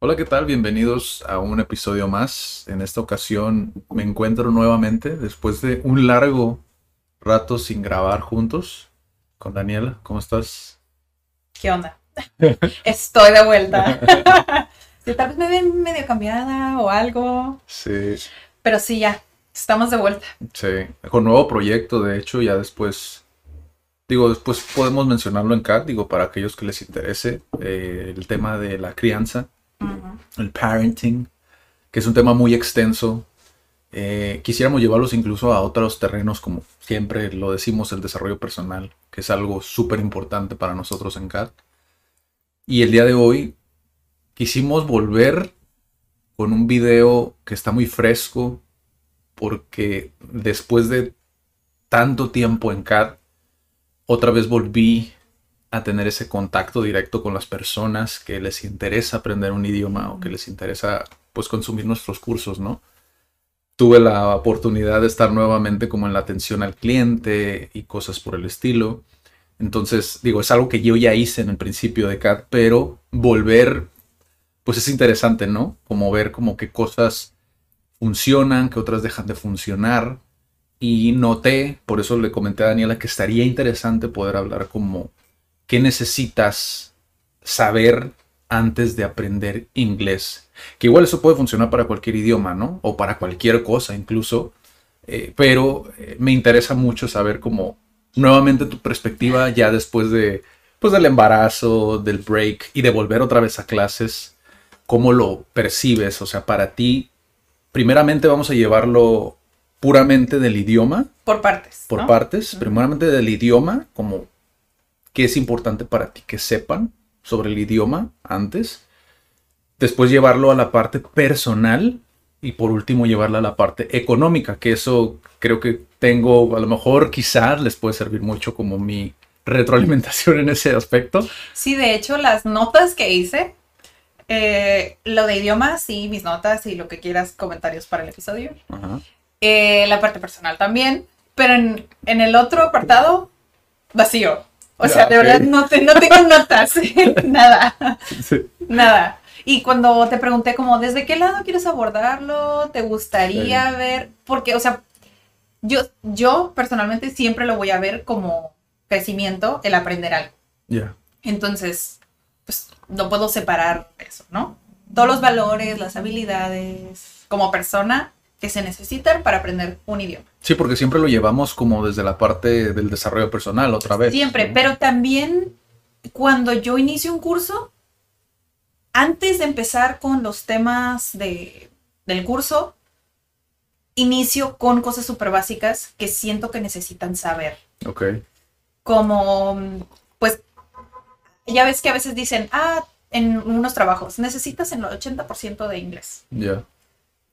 Hola, ¿qué tal? Bienvenidos a un episodio más. En esta ocasión me encuentro nuevamente después de un largo rato sin grabar juntos con Daniela. ¿Cómo estás? ¿Qué onda? Estoy de vuelta. Sí, tal vez me ven medio cambiada o algo, Sí, pero sí, ya, estamos de vuelta. sí. Con nuevo proyecto, de hecho, ya después. Digo, después podemos mencionarlo en CAT, digo, para aquellos que les interese eh, el tema de la crianza, el parenting, que es un tema muy extenso. Eh, quisiéramos llevarlos incluso a otros terrenos, como siempre lo decimos, el desarrollo personal, que es algo súper importante para nosotros en CAT. Y el día de hoy quisimos volver con un video que está muy fresco, porque después de tanto tiempo en CAT, otra vez volví a tener ese contacto directo con las personas que les interesa aprender un idioma o que les interesa pues consumir nuestros cursos, ¿no? Tuve la oportunidad de estar nuevamente como en la atención al cliente y cosas por el estilo. Entonces, digo, es algo que yo ya hice en el principio de CAD, pero volver, pues es interesante, ¿no? Como ver como que cosas funcionan, que otras dejan de funcionar. Y noté, por eso le comenté a Daniela que estaría interesante poder hablar como qué necesitas saber antes de aprender inglés. Que igual eso puede funcionar para cualquier idioma, ¿no? O para cualquier cosa incluso. Eh, pero eh, me interesa mucho saber cómo nuevamente tu perspectiva ya después de pues del embarazo, del break y de volver otra vez a clases, cómo lo percibes, o sea, para ti primeramente vamos a llevarlo puramente del idioma, Por partes. por ¿no? partes, primeramente del idioma, como qué es importante para ti que sepan sobre el idioma antes, después llevarlo a la parte personal y por último llevarla a la parte económica, que eso creo que tengo, a lo mejor quizás les puede servir mucho como mi retroalimentación en ese aspecto. Sí, de hecho, las notas que hice, eh, lo de idiomas, sí, mis notas y lo que quieras, comentarios para el episodio. Ajá. Eh, la parte personal también, pero en, en el otro apartado, vacío. O sea, de verdad no, te- no tengo notas, nada. Sí. Nada. Y cuando te pregunté como, ¿desde qué lado quieres abordarlo? ¿Te gustaría ver? Porque, o sea, yo, yo personalmente siempre lo voy a ver como crecimiento, el aprender algo. Ya. Entonces, pues no puedo separar eso, ¿no? Todos los valores, las habilidades como persona que se necesitan para aprender un idioma. Sí, porque siempre lo llevamos como desde la parte del desarrollo personal otra vez. Siempre, ¿no? pero también cuando yo inicio un curso, antes de empezar con los temas de, del curso, inicio con cosas súper básicas que siento que necesitan saber. Ok. Como, pues, ya ves que a veces dicen, ah, en unos trabajos, necesitas el 80% de inglés. Ya.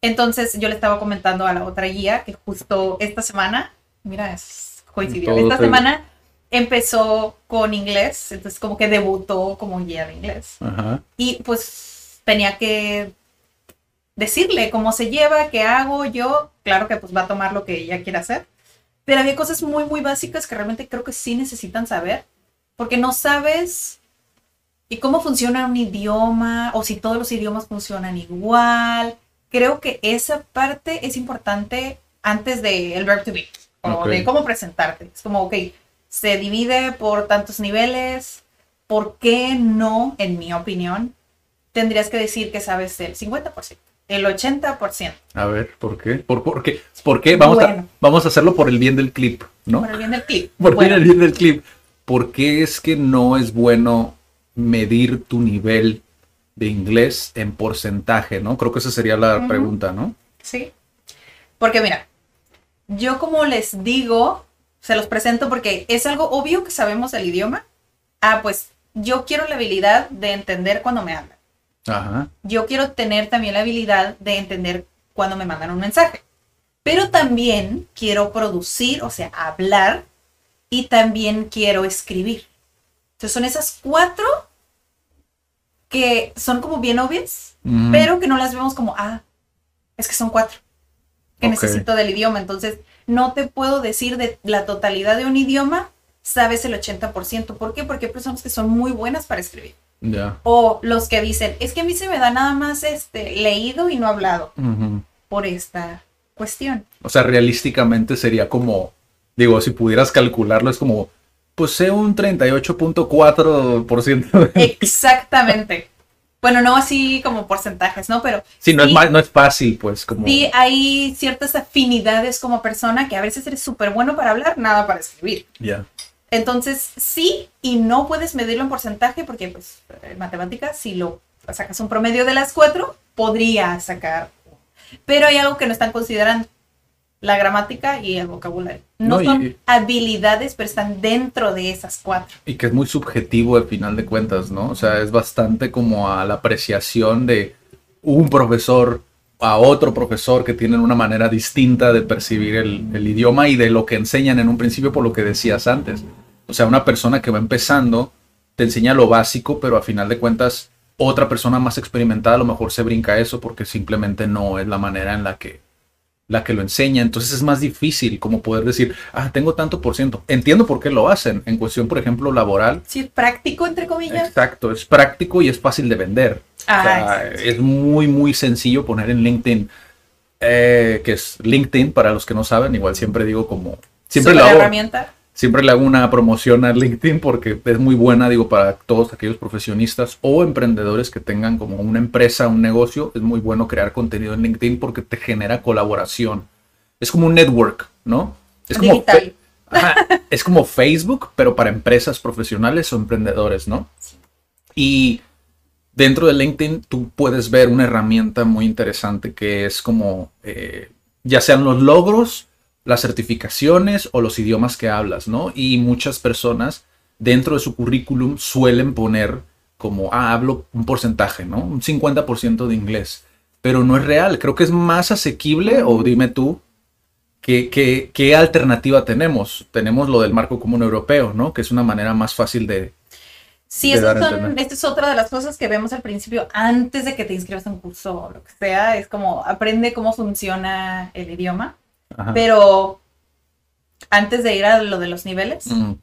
Entonces yo le estaba comentando a la otra guía que justo esta semana, mira, es coincidió, esta se- semana empezó con inglés, entonces como que debutó como guía de inglés. Ajá. Y pues tenía que decirle cómo se lleva, qué hago yo, claro que pues va a tomar lo que ella quiera hacer, pero había cosas muy, muy básicas que realmente creo que sí necesitan saber, porque no sabes y cómo funciona un idioma o si todos los idiomas funcionan igual. Creo que esa parte es importante antes del verb to be o de cómo presentarte. Es como, ok, se divide por tantos niveles. ¿Por qué no, en mi opinión, tendrías que decir que sabes el 50%, el 80%? A ver, ¿por qué? ¿Por, por qué? ¿Por qué? Vamos, a, vamos a hacerlo por el bien del clip, ¿no? Por el bien del clip. Por Bueno, el bien del clip. ¿Por qué es que no es bueno medir tu nivel de inglés en porcentaje, no? Creo que esa sería la pregunta, ¿no? Sí. Porque mira, yo como les digo, se los presento porque es algo obvio que sabemos el idioma. Ah, pues yo quiero la habilidad de entender cuando me hablan. Ajá. Yo quiero tener también la habilidad de entender cuando me mandan un mensaje. Pero también quiero producir, o sea, hablar y también quiero escribir. Entonces son esas cuatro que son como bien obvias, Ujú. pero que no las vemos como, ah, es que son cuatro que necesito del idioma. Entonces, no te puedo decir de la totalidad de un idioma, sabes el 80%. ¿Por qué? Porque hay personas que son muy buenas para escribir. O los que dicen, es que a mí se me da nada más este leído y no hablado por esta cuestión. O sea, realísticamente sería como, digo, si pudieras calcularlo, es como, sé un 38.4% de... Exactamente. bueno, no así como porcentajes, ¿no? Pero Sí, no, Es, ma- no es fácil, pues, como... sí hay ciertas afinidades como persona que a veces eres súper bueno para hablar, nada para escribir. Ya. Entonces, sí y no puedes medirlo en porcentaje porque, pues, en matemáticas, si lo sacas un promedio de las cuatro, podría sacar. Pero hay algo que no están considerando, la gramática y el vocabulario. No, No, y- son habilidades, pero están dentro de esas cuatro. Y que es muy subjetivo al final de cuentas, ¿no? O sea, es bastante como a la apreciación de un profesor a otro profesor que tienen una manera distinta de percibir el, el idioma y de lo que enseñan en un principio por lo que decías antes. O sea, una persona que va empezando te enseña lo básico, pero a final de cuentas otra persona más experimentada a lo mejor se brinca eso porque simplemente no es la manera en la que la que lo enseña, entonces es más difícil como poder decir, ah, tengo tanto por ciento. Entiendo por qué lo hacen. En cuestión, por ejemplo, laboral, Sí, práctico, entre comillas. Exacto, es práctico y es fácil de vender. Ah, O sea, exacto. es muy, muy sencillo poner en LinkedIn, eh, que es LinkedIn, para los que no saben, igual siempre digo como, siempre Súper hago, herramienta. Siempre le hago una promoción a LinkedIn porque es muy buena, digo, para todos aquellos profesionistas o emprendedores que tengan como una empresa, un negocio, es muy bueno crear contenido en LinkedIn porque te genera colaboración. Es como un network, ¿no? Es como Digital. fe- Ajá, es como Facebook, pero para empresas profesionales o emprendedores, ¿no? Y dentro de LinkedIn tú puedes ver una herramienta muy interesante que es como, eh, ya sean los logros, las certificaciones o los idiomas que hablas, ¿no? Y muchas personas dentro de su currículum suelen poner como, ah, hablo un porcentaje, ¿no? Un 50% de inglés. Pero no es real, creo que es más asequible, o dime tú, ¿Qué, qué, qué alternativa tenemos? Tenemos lo del marco común europeo, ¿no? Que es una manera más fácil de... Sí, de dar son, esta es otra de las cosas que vemos al principio antes de que te inscribas a un curso o lo que sea. Es como aprende cómo funciona el idioma. Ajá. Pero antes de ir a lo de los niveles, Mm,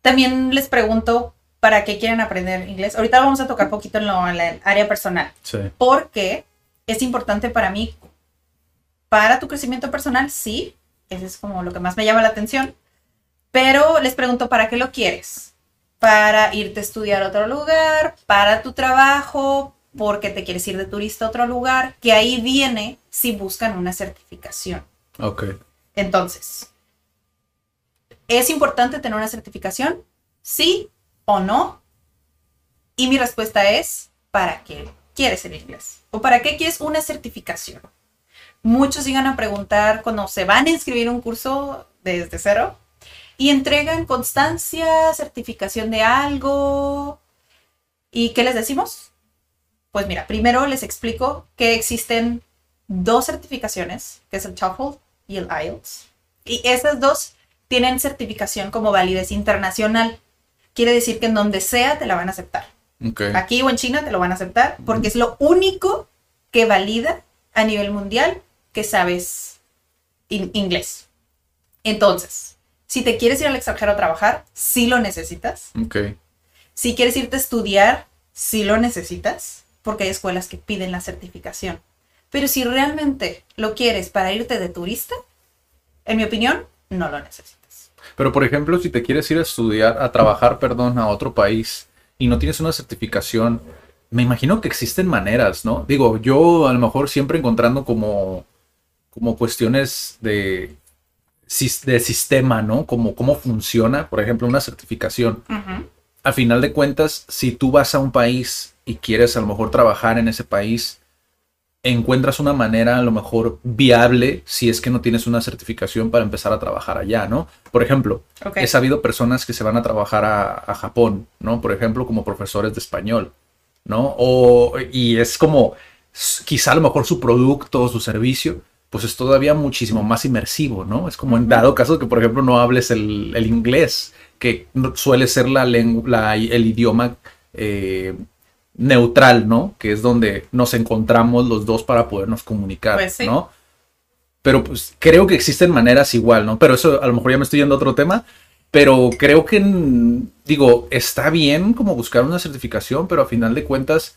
también les pregunto para qué quieren aprender inglés. Ahorita vamos a tocar poquito en, lo, en la área personal. sí. Porque es importante para mí, para tu crecimiento personal, sí. Eso es como lo que más me llama la atención. Pero les pregunto, ¿para qué lo quieres? ¿Para irte a estudiar a otro lugar? ¿Para tu trabajo? ¿Porque te quieres ir de turista a otro lugar? Que ahí viene si buscan una certificación. Ok. Entonces, ¿es importante tener una certificación? ¿Sí o no? Y mi respuesta es, ¿para qué quieres el inglés? ¿O para qué quieres una certificación? Muchos llegan a preguntar cuando se van a inscribir un curso desde cero y entregan constancia, certificación de algo. ¿Y qué les decimos? Pues mira, primero les explico que existen dos certificaciones, que es el TOEFL y el IELTS. Y esas dos tienen certificación como validez internacional. Quiere decir que en donde sea te la van a aceptar. Aquí o en China te lo van a aceptar porque es lo único que valida a nivel mundial que sabes in- inglés. Entonces, si te quieres ir al extranjero a trabajar, sí lo necesitas. Ok. Si quieres irte a estudiar, sí lo necesitas, porque hay escuelas que piden la certificación. Pero si realmente lo quieres para irte de turista, en mi opinión, no lo necesitas. Pero por ejemplo, si te quieres ir a estudiar, a trabajar, perdón, a otro país y no tienes una certificación, me imagino que existen maneras, ¿no? Digo, yo a lo mejor siempre encontrando como, como cuestiones de, de sistema, ¿no? Como cómo funciona, por ejemplo, una certificación. a final de cuentas, si tú vas a un país y quieres a lo mejor trabajar en ese país, encuentras una manera a lo mejor viable si es que no tienes una certificación para empezar a trabajar allá, ¿no? Por ejemplo, he sabido personas que se van a trabajar a, Japón, ¿no? Por ejemplo, como profesores de español, ¿no? O, y es como, quizá a lo mejor su producto o su servicio, pues es todavía muchísimo más inmersivo, ¿no? Es como en dado caso que, por ejemplo, no hables el, inglés, que suele ser la lengua, el idioma eh, neutral, ¿no? Que es donde nos encontramos los dos para podernos comunicar, pues ¿no? Pero pues creo que existen maneras igual, ¿no? Pero eso a lo mejor ya me estoy yendo a otro tema. Pero creo que, digo, está bien como buscar una certificación, pero a final de cuentas,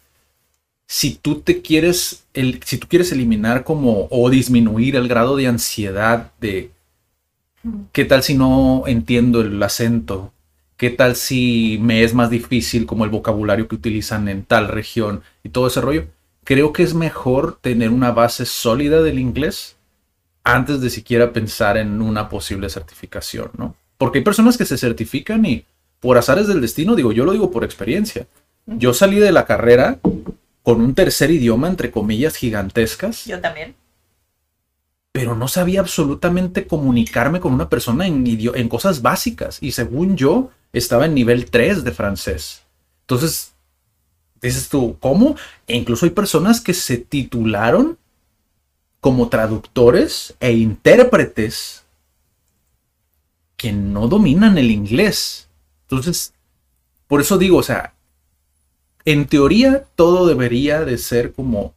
si tú te quieres, el, si tú quieres eliminar como o disminuir el grado de ansiedad de, ¿qué tal si no entiendo el acento? ¿Qué tal si me es más difícil como el vocabulario que utilizan en tal región y todo ese rollo? Creo que es mejor tener una base sólida del inglés antes de siquiera pensar en una posible certificación, ¿no? Porque hay personas que se certifican y por azares del destino, digo, yo lo digo por experiencia. Yo salí de la carrera con un tercer idioma, entre comillas, gigantescas. Yo también pero no sabía absolutamente comunicarme con una persona en, en cosas básicas. Y según yo, estaba en nivel 3 de francés. Entonces, dices tú, ¿cómo? E incluso hay personas que se titularon como traductores e intérpretes que no dominan el inglés. Entonces, por eso digo, o sea, en teoría todo debería de ser como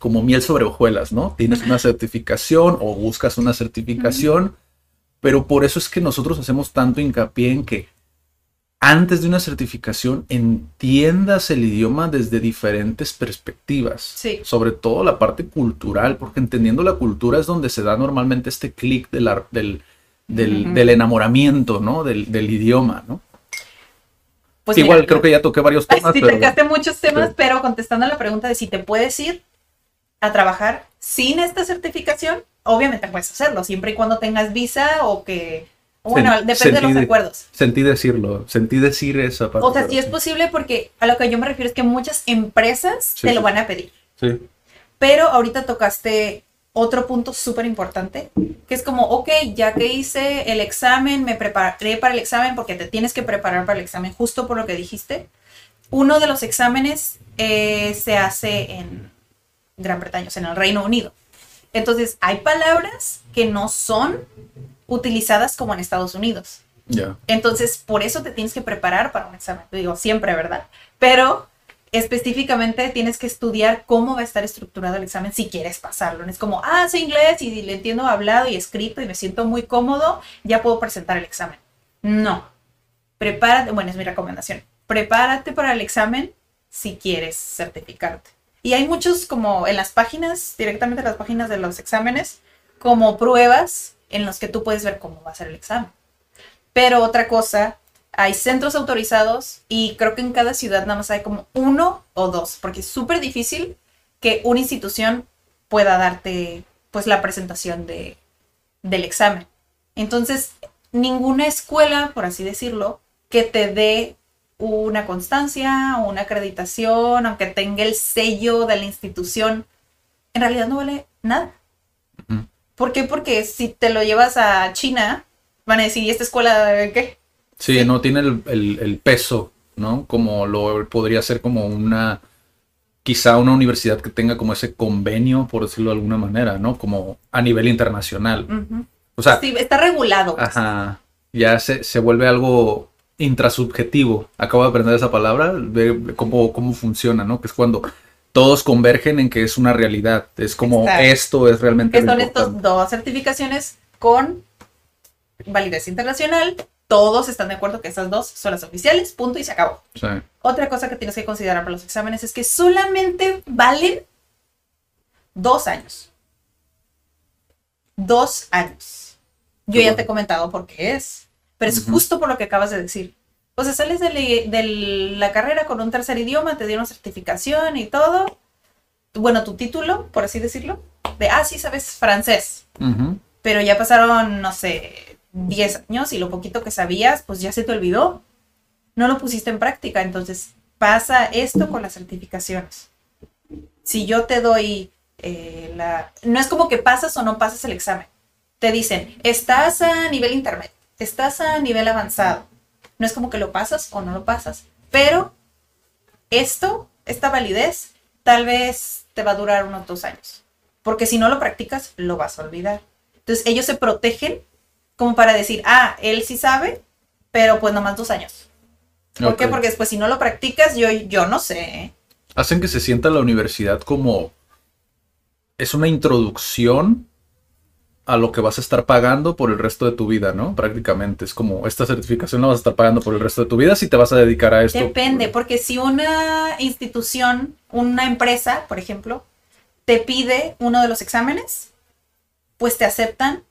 como miel sobre hojuelas, ¿no? Tienes una certificación o buscas una certificación, pero por eso es que nosotros hacemos tanto hincapié en que antes de una certificación entiendas el idioma desde diferentes perspectivas. Sí. Sobre todo la parte cultural, porque entendiendo la cultura es donde se da normalmente este clic del, del, enamoramiento, ¿no? Del, idioma, ¿no? Pues Igual creo que ya toqué varios temas. Sí, tocaste muchos temas, pero contestando a la pregunta de si te puedes ir, a trabajar sin esta certificación, obviamente puedes hacerlo, siempre y cuando tengas visa o que... Bueno, depende de los acuerdos. Sentí decirlo, sentí decir esa parte. O sea, sí es posible porque a lo que yo me refiero es que muchas empresas te lo van a pedir. Sí. Pero ahorita tocaste otro punto súper importante, que es como, ok, ya que hice el examen, me preparé para el examen porque te tienes que preparar para el examen, justo por lo que dijiste. Uno de los exámenes eh, se hace en Gran Bretaña, o sea, en el Reino Unido. Entonces, hay palabras que no son utilizadas como en Estados Unidos. Ya. Entonces, por eso te tienes que preparar para un examen. digo siempre, ¿verdad? Pero específicamente tienes que estudiar cómo va a estar estructurado el examen si quieres pasarlo. No es como, ah, sé inglés y le entiendo hablado y escrito y me siento muy cómodo, ya puedo presentar el examen. No. Prepárate, bueno, es mi recomendación. Prepárate para el examen si quieres certificarte. Y hay muchos como en las páginas, directamente en las páginas de los exámenes, como pruebas en los que tú puedes ver cómo va a ser el examen. Pero otra cosa, hay centros autorizados y creo que en cada ciudad nada más hay como uno o dos, porque es súper difícil que una institución pueda darte pues la presentación de, del examen. Entonces, ninguna escuela, por así decirlo, que te dé una constancia, una acreditación, aunque tenga el sello de la institución, en realidad no vale nada. ¿Por qué? Porque si te lo llevas a China, van a decir, ¿y esta escuela de qué? Sí, no tiene el, peso, ¿no? Como lo podría ser como una, quizá una universidad que tenga como ese convenio, por decirlo de alguna manera, ¿no? Como a nivel internacional. O sea, sí, está regulado. Pues. Ajá. Ya se, se vuelve algo intrasubjetivo. Acabo de aprender esa palabra, ve cómo, cómo funciona, ¿no? Que es cuando todos convergen en que es una realidad. Es como esto es realmente. Que son estas dos certificaciones con validez internacional. Todos están de acuerdo que esas dos son las oficiales, punto y se acabó. Otra cosa que tienes que considerar para los exámenes es que solamente valen dos años. Dos años. Yo ya te he comentado por qué es. Pero es justo por lo que acabas de decir. O sea, sales de, la carrera con un tercer idioma, te dieron certificación y todo. Bueno, tu título, por así decirlo, de, ah, sí, sabes francés. Pero ya pasaron, no sé, 10 años y lo poquito que sabías, pues ya se te olvidó. No lo pusiste en práctica. Entonces, pasa esto con las certificaciones. si yo te doy eh, la... No es como que pasas o no pasas el examen. Te dicen, estás a nivel intermedio, estás a nivel avanzado. No es como que lo pasas o no lo pasas. Pero esto, esta validez, tal vez te va a durar unos dos años. Porque si no lo practicas, lo vas a olvidar. Entonces ellos se protegen como para decir, ah, él sí sabe, pero pues nomás dos años. ¿Por qué? Porque después si no lo practicas, yo, yo no sé. ¿eh? Hacen que se sienta la universidad como es una introducción a lo que vas a estar pagando por el resto de tu vida, ¿no? Prácticamente es como esta certificación la vas a estar pagando por el resto de tu vida si te vas a dedicar a esto. Depende, porque si una institución, una empresa, por ejemplo, te pide uno de los exámenes, pues te aceptan,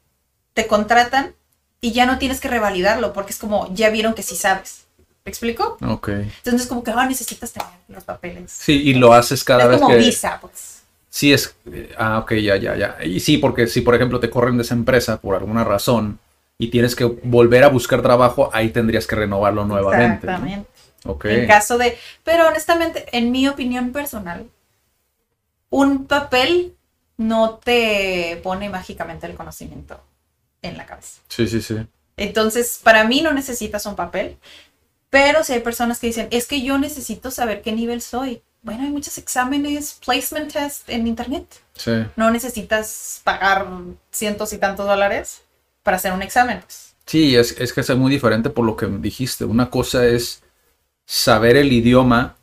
te contratan y ya no tienes que revalidarlo, porque es como, ya vieron que sí sabes. ¿Me explico? Ok. Entonces es como que, ah, necesitas tener los papeles. Sí, y lo haces cada es vez como que... visa, pues. Sí, es. eh, Ah, ok, ya, ya, ya. Y sí, porque si, por ejemplo, te corren de esa empresa por alguna razón y tienes que volver a buscar trabajo, ahí tendrías que renovarlo nuevamente. ¿no? Exactamente. Ok. En caso de, pero honestamente, en mi opinión personal, un papel no te pone mágicamente el conocimiento en la cabeza. Sí, sí, sí. Entonces, para mí no necesitas un papel, pero si hay personas que dicen, es que yo necesito saber qué nivel soy. Bueno, hay muchos exámenes, placement test en internet. Sí. No necesitas pagar cientos y tantos dólares para hacer un examen. pues. Sí, es, es que es muy diferente por lo que dijiste. Una cosa es saber el idioma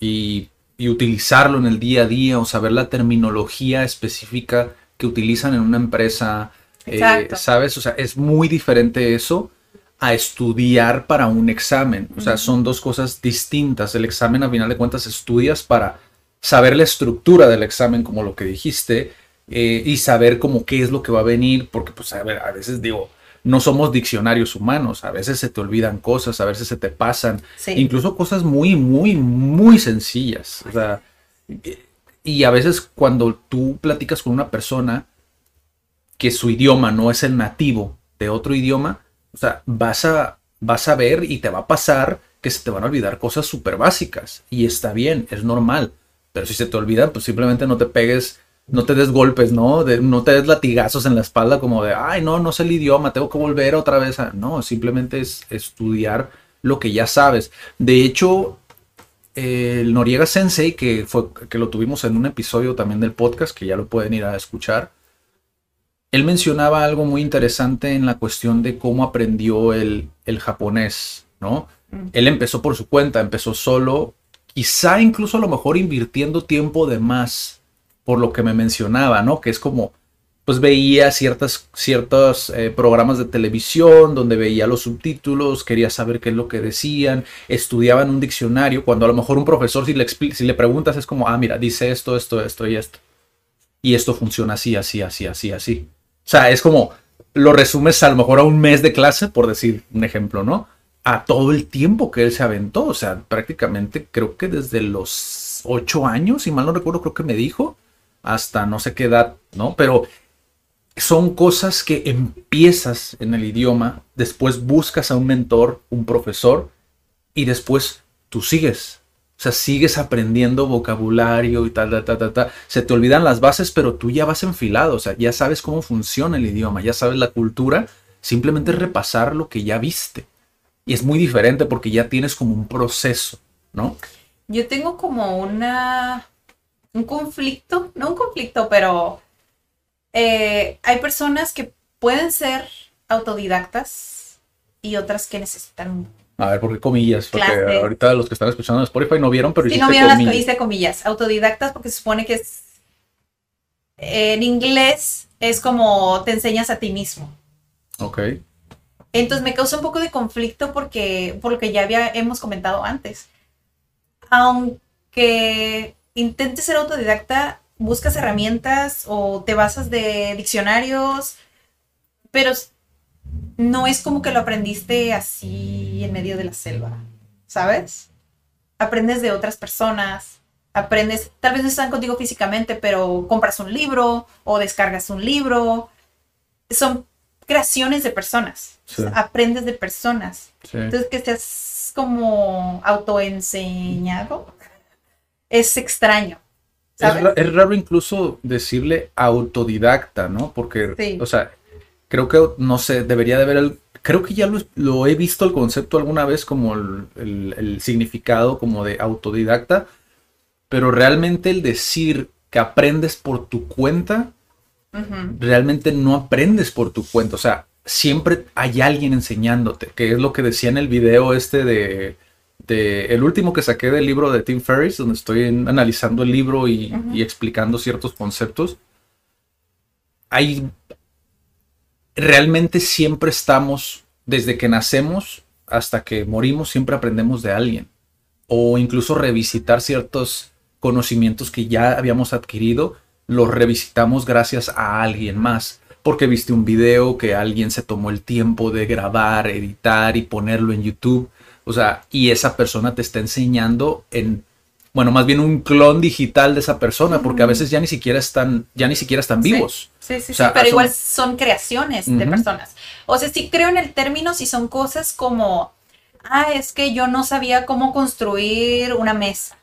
y, y utilizarlo en el día a día o saber la terminología específica que utilizan en una empresa. eh. ¿Sabes? O sea, es muy diferente eso a estudiar para un examen. O sea, son dos cosas distintas. El examen, a final de cuentas, estudias para saber la estructura del examen, como lo que dijiste, eh, y saber como qué es lo que va a venir, porque pues a, ver, a veces digo, no somos diccionarios humanos, a veces se te olvidan cosas, a veces se te pasan, Sí. incluso cosas muy, muy, muy sencillas. O sea, y- y a veces cuando tú platicas con una persona que su idioma no es el nativo de otro idioma, o sea, vas a, vas a ver y te va a pasar que se te van a olvidar cosas súper básicas. Y está bien, es normal. Pero si se te olvidan, pues simplemente no te pegues, no te des golpes, ¿no? No te des latigazos en la espalda como de, ay, no, no sé el idioma, tengo que volver otra vez a... No, simplemente es estudiar lo que ya sabes. De hecho, el Noriega Sensei, que, fue, que lo tuvimos en un episodio también del podcast, que ya lo pueden ir a escuchar, él mencionaba algo muy interesante en la cuestión de cómo aprendió el, el japonés, ¿no? Mm. Él empezó por su cuenta, empezó solo, quizá incluso a lo mejor invirtiendo tiempo de más, por lo que me mencionaba, ¿no? Que es como, pues veía ciertas, ciertos eh, programas de televisión donde veía los subtítulos, quería saber qué es lo que decían, estudiaba en un diccionario, cuando a lo mejor un profesor si le, si le preguntas es como, ah, mira, dice esto, esto, esto y esto. Y esto funciona así, así, así, así, así. O sea, es como, lo resumes a lo mejor a un mes de clase, por decir un ejemplo, ¿no? A todo el tiempo que él se aventó. O sea, prácticamente creo que desde los ocho años, si mal no recuerdo, creo que me dijo, hasta no sé qué edad, ¿no? Pero son cosas que empiezas en el idioma, después buscas a un mentor, un profesor, y después tú sigues. O sea, sigues aprendiendo vocabulario y tal, tal, tal, tal, tal. Se te olvidan las bases, pero tú ya vas enfilado. O sea, ya sabes cómo funciona el idioma, ya sabes la cultura. Simplemente repasar lo que ya viste. Y es muy diferente porque ya tienes como un proceso, ¿no? Yo tengo como una un conflicto, no un conflicto, pero eh, hay personas que pueden ser autodidactas y otras que necesitan. A ver, ¿por qué comillas? Porque Clase. ahorita los que están escuchando en Spotify no vieron, pero hiciste no vieron las comillas. hice comillas, autodidactas porque se supone que es en inglés es como te enseñas a ti mismo. Ok. Entonces me causa un poco de conflicto porque, por lo que ya había, hemos comentado antes. Aunque intentes ser autodidacta, buscas herramientas o te basas de diccionarios, pero no es como que lo aprendiste así en medio de la selva, ¿sabes? Aprendes de otras personas, aprendes, tal vez no están contigo físicamente, pero compras un libro o descargas un libro. Son creaciones de personas. Sí. Aprendes de personas. Sí. Entonces, que seas como autoenseñado es extraño. Es, raro incluso decirle autodidacta, ¿no? Porque, o sea, creo que, no sé, debería de haber el... Creo que ya lo, he visto el concepto alguna vez como el, significado como de autodidacta, pero realmente el decir que aprendes por tu cuenta, realmente no aprendes por tu cuenta. O sea, siempre hay alguien enseñándote, que es lo que decía en el video este de el último que saqué del libro de Tim Ferriss, donde estoy analizando el libro y, explicando ciertos conceptos, hay realmente siempre estamos, desde que nacemos hasta que morimos, siempre aprendemos de alguien. O incluso revisitar ciertos conocimientos que ya habíamos adquirido, los revisitamos gracias a alguien más. Porque viste un video que alguien se tomó el tiempo de grabar, editar y ponerlo en YouTube o sea, y esa persona te está enseñando en, bueno, más bien un clon digital de esa persona, porque a veces ya ni siquiera están, ya ni siquiera están vivos. Sí, sí, sí, pero igual son creaciones de personas. O sea, sí creo en el término si son cosas como, ah, es que yo no sabía cómo construir una mesa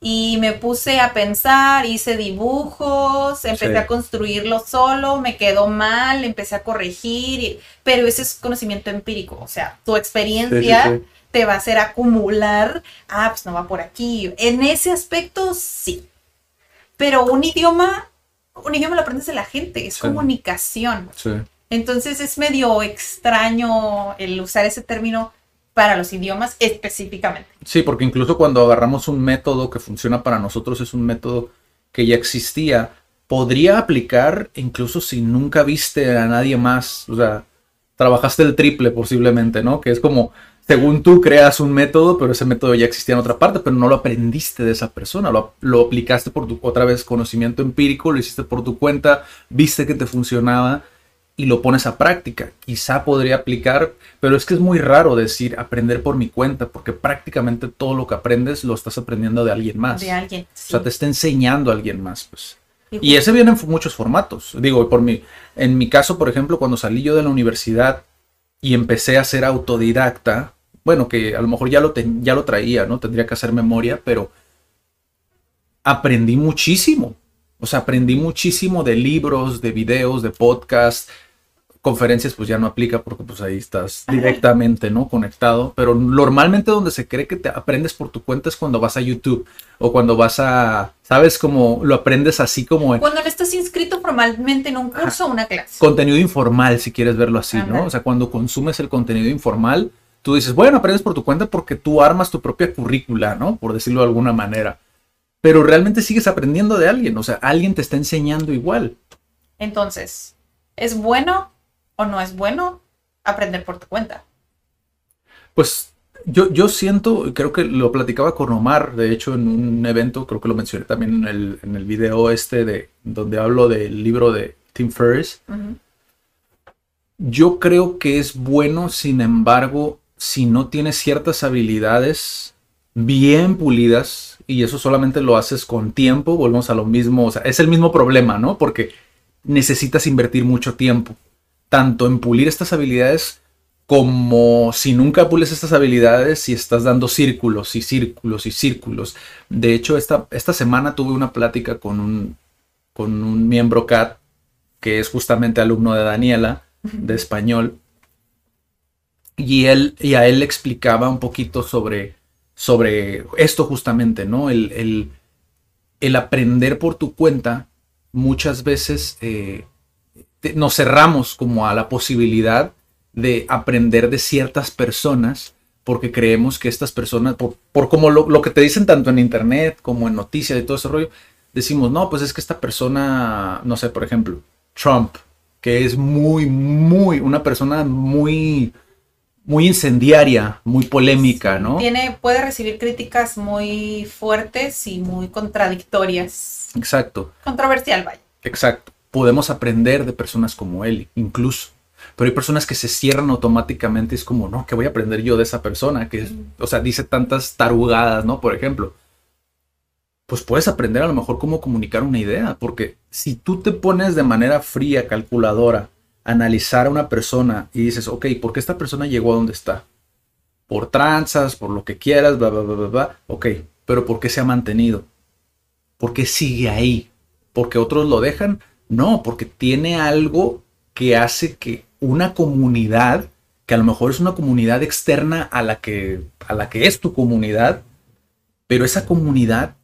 y me puse a pensar, hice dibujos, empecé a construirlo solo, me quedó mal, empecé a corregir, pero ese es conocimiento empírico, o sea, tu experiencia te va a hacer acumular, ah, pues no va por aquí. En ese aspecto sí, pero un idioma, un idioma lo aprendes de la gente, es comunicación. Entonces es medio extraño el usar ese término para los idiomas específicamente. Sí, porque incluso cuando agarramos un método que funciona para nosotros es un método que ya existía, podría aplicar incluso si nunca viste a nadie más, o sea, trabajaste el triple posiblemente, ¿no? Que es como, según tú creas un método, pero ese método ya existía en otra parte, pero no lo aprendiste de esa persona, lo, lo aplicaste por tu, otra vez, conocimiento empírico, lo hiciste por tu cuenta, viste que te funcionaba y lo pones a práctica. Quizá podría aplicar, pero es que es muy raro decir aprender por mi cuenta, porque prácticamente todo lo que aprendes lo estás aprendiendo de alguien más. De alguien. O sea, te está enseñando a alguien más, pues. Y, ese viene en muchos formatos. Digo, por mi, en mi caso, por ejemplo, cuando salí yo de la universidad y empecé a ser autodidacta, bueno, que a lo mejor ya lo, ya lo traía, ¿no? Tendría que hacer memoria, pero aprendí muchísimo. O sea, aprendí muchísimo de libros, de videos, de podcasts, conferencias pues ya no aplica porque pues ahí estás directamente, ¿no? Conectado, pero normalmente donde se cree que te aprendes por tu cuenta es cuando vas a YouTube o cuando vas a, ¿sabes? Como lo aprendes así como... Cuando no estás inscrito formalmente en un curso o una clase. Contenido informal, si quieres verlo así, ¿no? O sea, cuando consumes el contenido informal, tú dices, bueno, aprendes por tu cuenta porque tú armas tu propia currícula, ¿no? Por decirlo de alguna manera. Pero realmente sigues aprendiendo de alguien, o sea, alguien te está enseñando igual. Entonces, ¿es bueno o no es bueno aprender por tu cuenta. Pues yo, yo siento, creo que lo platicaba con Omar, de hecho, en un evento, creo que lo mencioné también en el, en el video este de donde hablo del libro de Tim Ferriss. Yo creo que es bueno, sin embargo, si no tienes ciertas habilidades bien pulidas, y eso solamente lo haces con tiempo, volvemos a lo mismo, o sea, es el mismo problema, ¿no? Porque necesitas invertir mucho tiempo tanto en pulir estas habilidades como si nunca pules estas habilidades y estás dando círculos y círculos y círculos. De hecho, esta, esta semana tuve una plática con un, con un miembro CAT que es justamente alumno de Daniela, de español, y, él, y a él le explicaba un poquito sobre, sobre esto justamente, ¿no? El, el, aprender por tu cuenta muchas veces... Eh, nos cerramos como a la posibilidad de aprender de ciertas personas porque creemos que estas personas, por, como lo, que te dicen tanto en internet como en noticias y todo ese rollo, decimos, no, pues es que esta persona, no sé, por ejemplo, Trump, que es muy, muy, una persona muy, muy incendiaria, muy polémica, ¿no? Tiene, puede recibir críticas muy fuertes y muy contradictorias. Exacto. Controversial, vaya. Exacto podemos aprender de personas como él, incluso. Pero hay personas que se cierran automáticamente, es como, no, ¿qué voy a aprender yo de esa persona? Que, o sea, dice tantas tarugadas, ¿no? Por ejemplo. Pues puedes aprender a lo mejor cómo comunicar una idea, porque si tú te pones de manera fría, calculadora, a analizar a una persona y dices, ok, ¿por qué esta persona llegó a donde está? Por tranzas, por lo que quieras, bla, bla, bla, bla, bla. Ok, pero ¿por qué se ha mantenido? ¿Por qué sigue ahí? ¿Porque otros lo dejan? No, porque tiene algo que hace que una comunidad, que a lo mejor es una comunidad externa a la que, a la que es tu comunidad, pero esa comunidad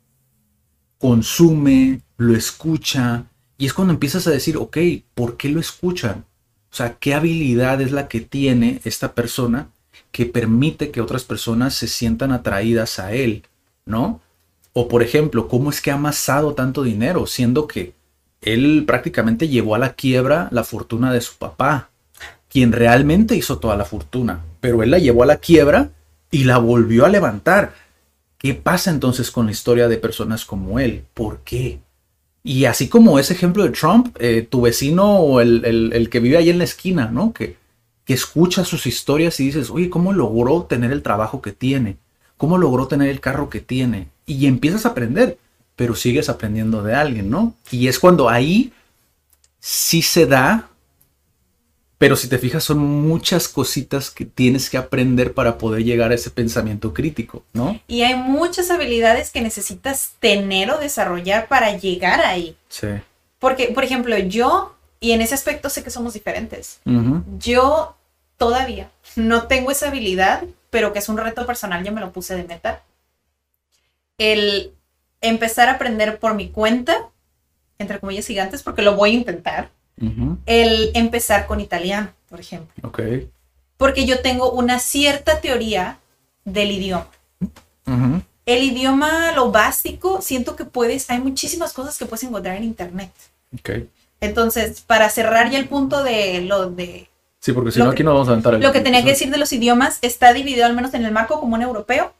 consume, lo escucha, y es cuando empiezas a decir, ok, ¿por qué lo escuchan? O sea, ¿qué habilidad es la que tiene esta persona que permite que otras personas se sientan atraídas a él, ¿no? O por ejemplo, ¿cómo es que ha amasado tanto dinero, siendo que él prácticamente llevó a la quiebra la fortuna de su papá, quien realmente hizo toda la fortuna, pero él la llevó a la quiebra y la volvió a levantar. ¿Qué pasa entonces con la historia de personas como él? ¿Por qué? Y así como ese ejemplo de Trump, eh, tu vecino o el, que vive ahí en la esquina, ¿no? Que, que escucha sus historias y dices, oye, ¿cómo logró tener el trabajo que tiene? ¿Cómo logró tener el carro que tiene? Y empiezas a aprender pero sigues aprendiendo de alguien, ¿no? Y es cuando ahí sí se da, pero si te fijas son muchas cositas que tienes que aprender para poder llegar a ese pensamiento crítico, ¿no? Y hay muchas habilidades que necesitas tener o desarrollar para llegar ahí. Sí. Porque, por ejemplo, yo, y en ese aspecto sé que somos diferentes, yo todavía no tengo esa habilidad, pero que es un reto personal, yo me lo puse de meta. El empezar a aprender por mi cuenta, entre comillas gigantes, porque lo voy a intentar, el empezar con italiano, por ejemplo. Ok. Porque yo tengo una cierta teoría del idioma. El idioma, lo básico, siento que puedes, hay muchísimas cosas que puedes encontrar en internet. Ok. Entonces, para cerrar ya el punto de lo de... Sí, porque si no, aquí no vamos a aventar el Lo que tenía que decir de los idiomas está dividido, al menos en el marco común europeo,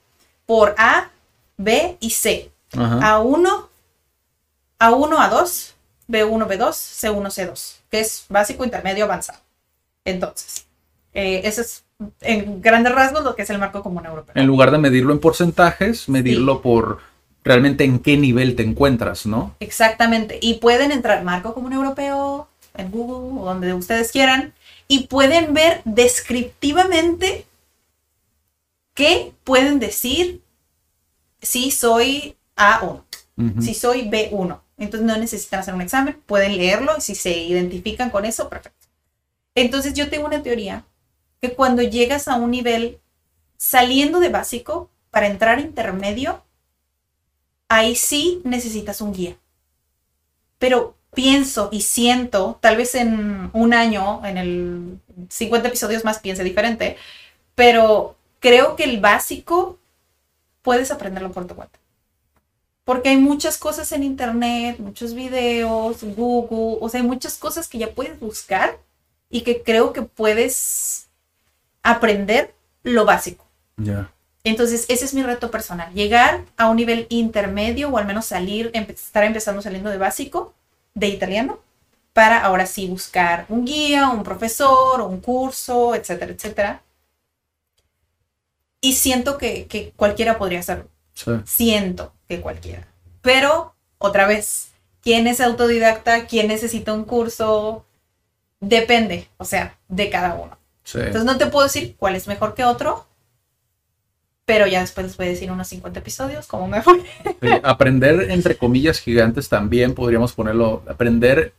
por A, B y C. A1, A1, A2, B1, B2, C1, C2, que es básico, intermedio, avanzado. Entonces, eh, ese es en grandes rasgos lo que es el marco común europeo. En lugar de medirlo en porcentajes, medirlo por realmente en qué nivel te encuentras, ¿no? Exactamente. Y pueden entrar marco común europeo en Google o donde ustedes quieran y pueden ver descriptivamente qué pueden decir si soy a1. Si soy B1, entonces no necesitan hacer un examen, pueden leerlo y si se identifican con eso, perfecto. Entonces yo tengo una teoría que cuando llegas a un nivel saliendo de básico para entrar a intermedio, ahí sí necesitas un guía. Pero pienso y siento, tal vez en un año, en el 50 episodios más piense diferente, pero creo que el básico puedes aprenderlo por tu cuenta. Porque hay muchas cosas en internet, muchos videos, Google, o sea, hay muchas cosas que ya puedes buscar y que creo que puedes aprender lo básico. Ya. Entonces, ese es mi reto personal, llegar a un nivel intermedio o al menos salir, estar empezando saliendo de básico de italiano para ahora sí buscar un guía, un profesor, un curso, etcétera, etcétera. Y siento que, que cualquiera podría hacerlo. Siento que cualquiera. Pero, otra vez, ¿quién es autodidacta? ¿Quién necesita un curso? Depende, o sea, de cada uno. Entonces no te puedo decir cuál es mejor que otro, pero ya después les voy a decir unos 50 episodios, cómo me fue. aprender entre comillas gigantes también podríamos ponerlo, aprender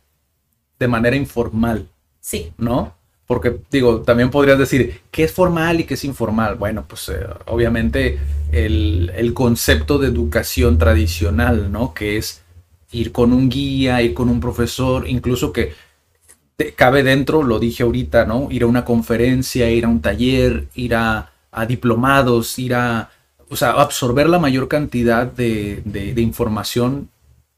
de manera informal. Sí. ¿No? Porque digo, también podrías decir, ¿qué es formal y qué es informal? Bueno, pues eh, obviamente el, concepto de educación tradicional, ¿no? Que es ir con un guía, ir con un profesor, incluso que cabe dentro, lo dije ahorita, ¿no? Ir a una conferencia, ir a un taller, ir a, diplomados, ir a, o sea, absorber la mayor cantidad de, de información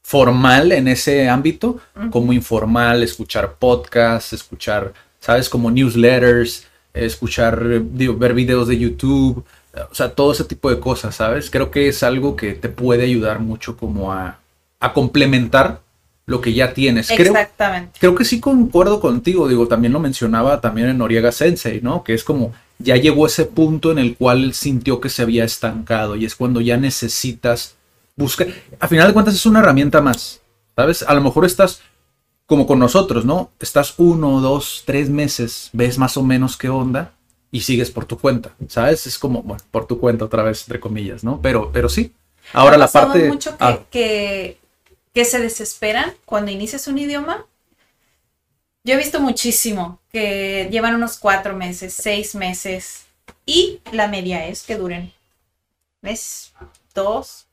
formal en ese ámbito, como informal, escuchar podcasts, escuchar ¿sabes? Como newsletters, escuchar, ver videos de YouTube, o sea, todo ese tipo de cosas, ¿sabes? Creo que es algo que te puede ayudar mucho como a, complementar lo que ya tienes. Exactamente. Creo, que sí concuerdo contigo, digo, también lo mencionaba también en Noriega Sensei, ¿no? Que es como, ya llegó ese punto en el cual sintió que se había estancado y es cuando ya necesitas buscar, a final de cuentas es una herramienta más, ¿sabes? A lo mejor estás como con nosotros, ¿no? Estás uno, dos, tres meses, ves más o menos qué onda y sigues por tu cuenta, ¿sabes? Es como, bueno, por tu cuenta otra vez, entre comillas, ¿no? Pero, pero sí. Ahora la parte... mucho que, que se desesperan cuando inicias un idioma. Yo he visto muchísimo que llevan unos cuatro meses, seis meses y la media es que duren mes, dos.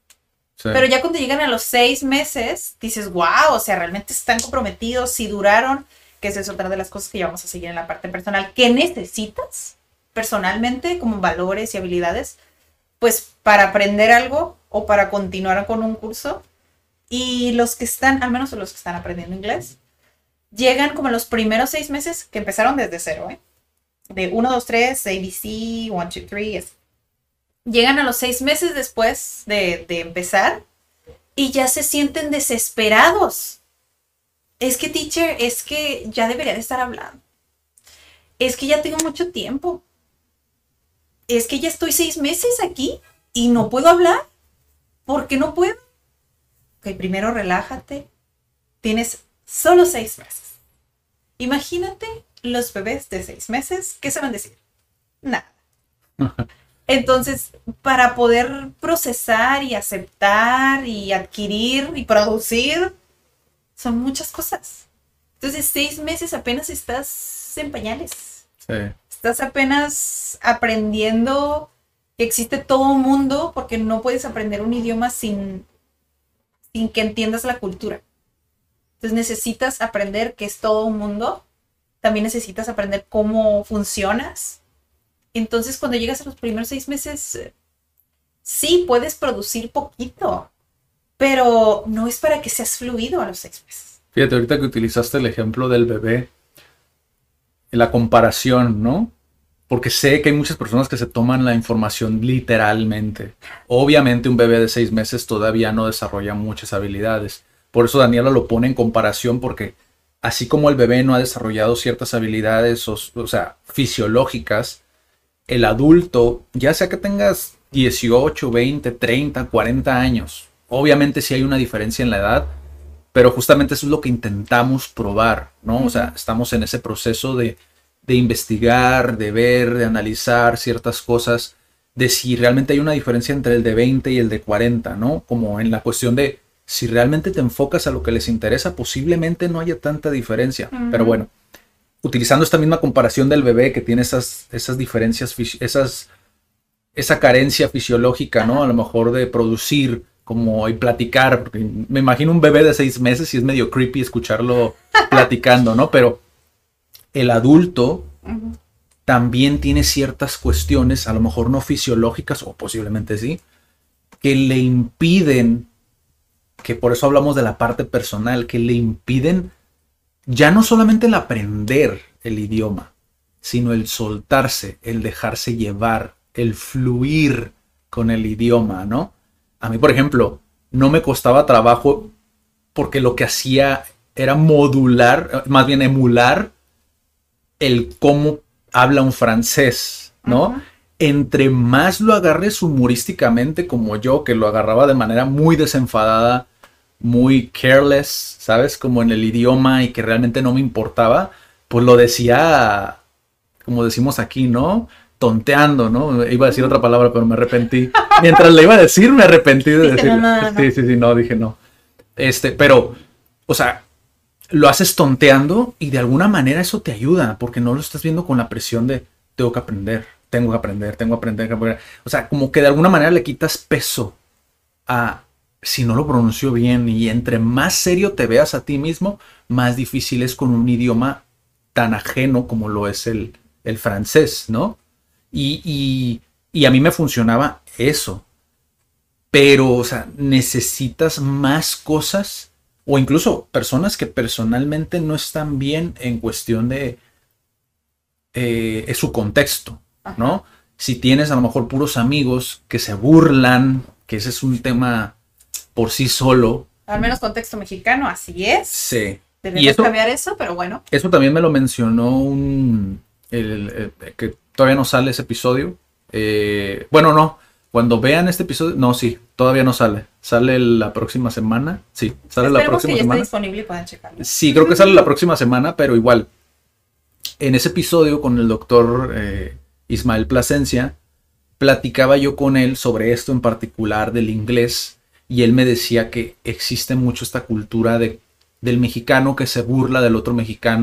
Pero ya cuando llegan a los seis meses, dices, wow, o sea, realmente están comprometidos, si duraron, que es otra de las cosas que ya vamos a seguir en la parte personal. ¿Qué necesitas personalmente como valores y habilidades? Pues para aprender algo o para continuar con un curso. Y los que están, al menos los que están aprendiendo inglés, llegan como los primeros seis meses que empezaron desde cero, ¿eh? De 1, 2, 3, ABC, 1, 2, 3. Llegan a los seis meses después de, empezar y ya se sienten desesperados. Es que, teacher, es que ya debería de estar hablando. Es que ya tengo mucho tiempo. Es que ya estoy seis meses aquí y no puedo hablar. ¿Por qué no puedo? Ok, primero relájate. Tienes solo seis meses. Imagínate los bebés de seis meses, ¿qué saben decir? Nada. Entonces, para poder procesar y aceptar y adquirir y producir, son muchas cosas. Entonces, seis meses apenas estás en pañales. Sí. Estás apenas aprendiendo que existe todo un mundo porque no puedes aprender un idioma sin, sin que entiendas la cultura. Entonces necesitas aprender que es todo un mundo. También necesitas aprender cómo funcionas. Entonces cuando llegas a los primeros seis meses, sí puedes producir poquito, pero no es para que seas fluido a los seis meses. Fíjate, ahorita que utilizaste el ejemplo del bebé, la comparación, ¿no? Porque sé que hay muchas personas que se toman la información literalmente. Obviamente un bebé de seis meses todavía no desarrolla muchas habilidades. Por eso Daniela lo pone en comparación porque así como el bebé no ha desarrollado ciertas habilidades, o, sea, fisiológicas, el adulto, ya sea que tengas 18, 20, 30, 40 años, obviamente sí hay una diferencia en la edad, pero justamente eso es lo que intentamos probar, ¿no? O sea, estamos en ese proceso de, de investigar, de ver, de analizar ciertas cosas, de si realmente hay una diferencia entre el de 20 y el de 40, ¿no? Como en la cuestión de si realmente te enfocas a lo que les interesa, posiblemente no haya tanta diferencia. Pero bueno, utilizando esta misma comparación del bebé que tiene esas, esas diferencias, esas, esa carencia fisiológica, ¿no? A lo mejor de producir como y platicar, porque me imagino un bebé de seis meses y es medio creepy escucharlo platicando, ¿no? Pero el adulto también tiene ciertas cuestiones, a lo mejor no fisiológicas, o posiblemente sí, que le impiden que por eso hablamos de la parte personal, que le impiden ya no solamente el aprender el idioma, sino el soltarse, el dejarse llevar, el fluir con el idioma, ¿no? A mí, por ejemplo, no me costaba trabajo porque lo que hacía era modular, más bien emular el cómo habla un francés, ¿no? Entre más lo agarres humorísticamente como yo, que lo agarraba de manera muy desenfadada, muy careless, ¿sabes? Como en el idioma y que realmente no me importaba, pues lo decía, como decimos aquí, ¿no? Tonteando, ¿no? Iba a decir otra palabra, pero me arrepentí. Mientras le iba a decir, me arrepentí de decir. Sí, sí, sí, no, dije no. Este, pero, o sea, lo haces tonteando y de alguna manera eso te ayuda, porque no lo estás viendo con la presión de tengo que aprender, tengo que aprender, tengo que aprender, tengo que aprender. O sea, como que de alguna manera le quitas peso a, si no lo pronuncio bien y entre más serio te veas a ti mismo, más difícil es con un idioma tan ajeno como lo es el, el francés, ¿no? Y, y, y, a mí me funcionaba eso. Pero, o sea, necesitas más cosas o incluso personas que personalmente no están bien en cuestión de eh, su contexto, ¿no? Si tienes a lo mejor puros amigos que se burlan, que ese es un tema por sí solo. Al menos contexto mexicano, así es. Sí. Debemos cambiar eso, pero bueno. Eso también me lo mencionó un. que todavía no sale ese episodio. Eh, bueno, no. Cuando vean este episodio, no, sí, todavía no sale. Sale la próxima semana. Sí, sale la próxima que ya semana. Está disponible y puedan checarlo. Sí, creo que sale la próxima semana, pero igual. En ese episodio con el doctor eh, Ismael Plasencia, platicaba yo con él sobre esto en particular del inglés y él me decía que existe mucho esta cultura de, del mexicano que se burla del otro mexicano.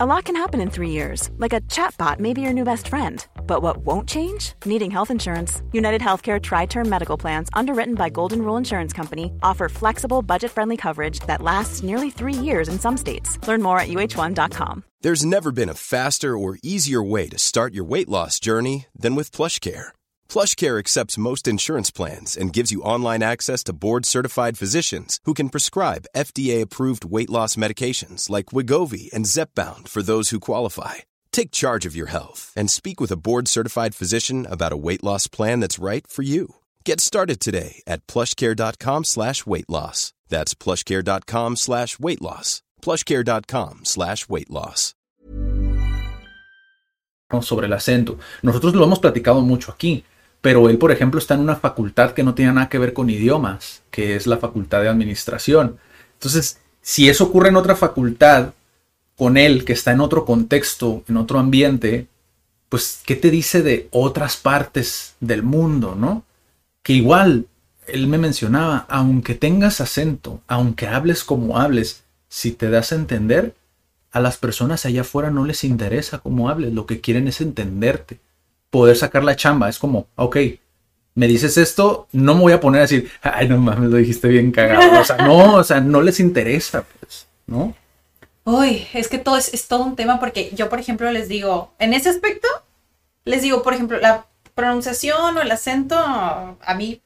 A lot can happen in three years, like a chatbot may be your new best friend. But what won't change? Needing health insurance. United Healthcare Tri Term Medical Plans, underwritten by Golden Rule Insurance Company, offer flexible, budget friendly coverage that lasts nearly three years in some states. Learn more at uh1.com. There's never been a faster or easier way to start your weight loss journey than with PlushCare. PlushCare accepts most insurance plans and gives you online access to board-certified physicians who can prescribe FDA-approved weight loss medications like Wigovi and Zepbound for those who qualify. Take charge of your health and speak with a board-certified physician about a weight loss plan that's right for you. Get started today at plushcare.com slash weight loss. That's plushcare.com slash weight loss. plushcare.com slash weight loss. Sobre el acento. Nosotros lo hemos platicado mucho aquí. Pero él, por ejemplo, está en una facultad que no tiene nada que ver con idiomas, que es la facultad de administración. Entonces, si eso ocurre en otra facultad, con él, que está en otro contexto, en otro ambiente, pues, ¿qué te dice de otras partes del mundo, no? Que igual, él me mencionaba, aunque tengas acento, aunque hables como hables, si te das a entender, a las personas allá afuera no les interesa cómo hables, lo que quieren es entenderte poder sacar la chamba. Es como, ok, me dices esto, no me voy a poner a decir, ay, no mames, lo dijiste bien cagado. O sea, no, o sea, no les interesa, pues, ¿no? Uy, es que todo es, todo un tema porque yo, por ejemplo, les digo, en ese aspecto, les digo, por ejemplo, la pronunciación o el acento, a mí,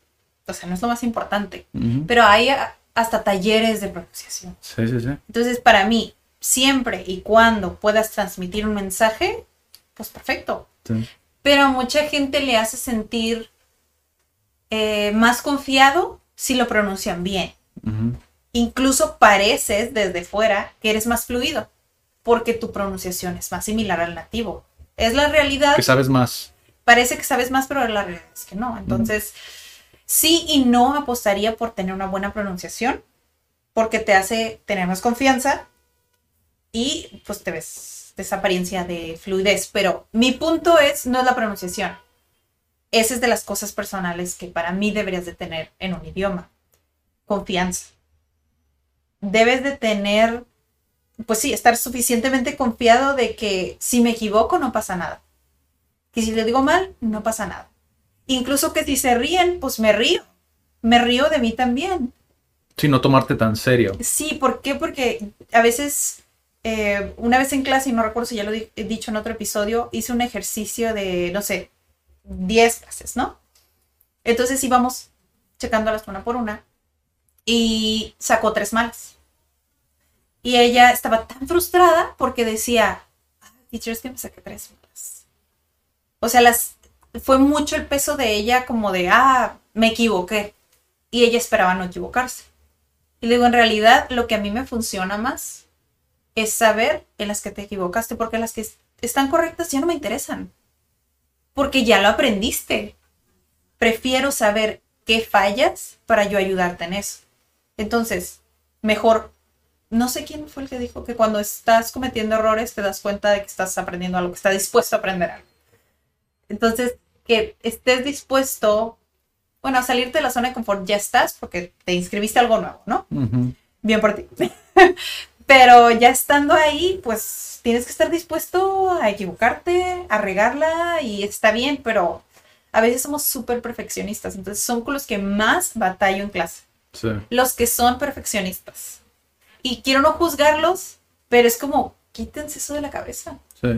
o sea, no es lo más importante, pero hay hasta talleres de pronunciación. Sí, sí, sí. Entonces, para mí, siempre y cuando puedas transmitir un mensaje, pues perfecto. Sí pero a mucha gente le hace sentir eh, más confiado si lo pronuncian bien. Incluso pareces desde fuera que eres más fluido, porque tu pronunciación es más similar al nativo. Es la realidad. Que sabes más. Parece que sabes más, pero la realidad es que no. Entonces, sí y no apostaría por tener una buena pronunciación, porque te hace tener más confianza y pues te ves esa apariencia de fluidez, pero mi punto es, no es la pronunciación. Esa es de las cosas personales que para mí deberías de tener en un idioma. Confianza. Debes de tener, pues sí, estar suficientemente confiado de que si me equivoco no pasa nada. Que si le digo mal, no pasa nada. Incluso que si se ríen, pues me río. Me río de mí también. Sí, no tomarte tan serio. Sí, ¿por qué? Porque a veces eh, una vez en clase, y no recuerdo si ya lo he dicho en otro episodio, hice un ejercicio de, no sé, 10 clases, ¿no? Entonces íbamos checándolas una por una y sacó tres malas. Y ella estaba tan frustrada porque decía, teachers que me saqué tres malas. O sea, las, fue mucho el peso de ella como de, ah, me equivoqué. Y ella esperaba no equivocarse. Y le digo, en realidad, lo que a mí me funciona más es saber en las que te equivocaste, porque las que están correctas ya no me interesan, porque ya lo aprendiste. Prefiero saber qué fallas para yo ayudarte en eso. Entonces, mejor, no sé quién fue el que dijo que cuando estás cometiendo errores te das cuenta de que estás aprendiendo algo, que estás dispuesto a aprender algo. Entonces, que estés dispuesto, bueno, a salirte de la zona de confort, ya estás porque te inscribiste a algo nuevo, ¿no? Bien por ti. Pero ya estando ahí, pues tienes que estar dispuesto a equivocarte, a regarla y está bien, pero a veces somos súper perfeccionistas, entonces son con los que más batallo en clase. Sí. Los que son perfeccionistas. Y quiero no juzgarlos, pero es como, quítense eso de la cabeza. Sí.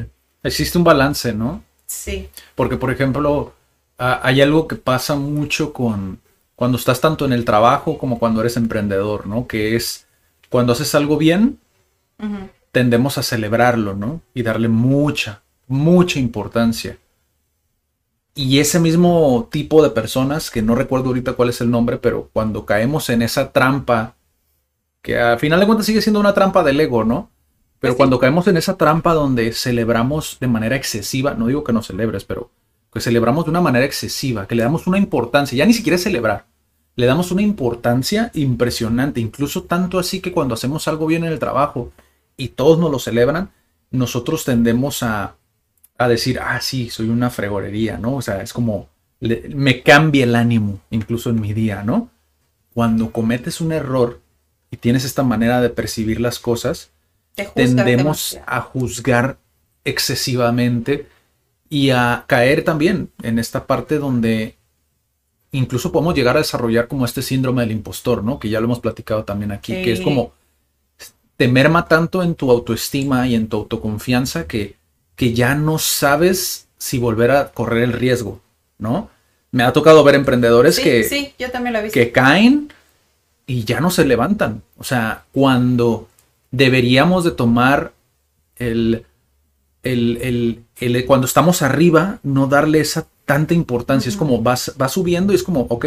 Existe un balance, ¿no? Sí. Porque, por ejemplo, hay algo que pasa mucho con cuando estás tanto en el trabajo como cuando eres emprendedor, ¿no? Que es cuando haces algo bien, tendemos a celebrarlo, ¿no? Y darle mucha, mucha importancia. Y ese mismo tipo de personas, que no recuerdo ahorita cuál es el nombre, pero cuando caemos en esa trampa, que al final de cuentas sigue siendo una trampa del ego, ¿no? Pero pues cuando caemos en esa trampa donde celebramos de manera excesiva, no digo que no celebres, pero que celebramos de una manera excesiva, que le damos una importancia, ya ni siquiera es celebrar, le damos una importancia impresionante, incluso tanto así que cuando hacemos algo bien en el trabajo y todos nos lo celebran, nosotros tendemos a, a decir, ah, sí, soy una fregorería, ¿no? O sea, es como, me cambie el ánimo, incluso en mi día, ¿no? Cuando cometes un error y tienes esta manera de percibir las cosas, tendemos a juzgar excesivamente y a caer también en esta parte donde incluso podemos llegar a desarrollar como este síndrome del impostor, ¿no? Que ya lo hemos platicado también aquí, que es como te merma tanto en tu autoestima y en tu autoconfianza que, que ya no sabes si volver a correr el riesgo, ¿no? Me ha tocado ver emprendedores que, que caen y ya no se levantan. O sea, cuando deberíamos de tomar el, el, el, cuando estamos arriba, no darle esa tanta importancia. Es como vas, va subiendo y es como, ok,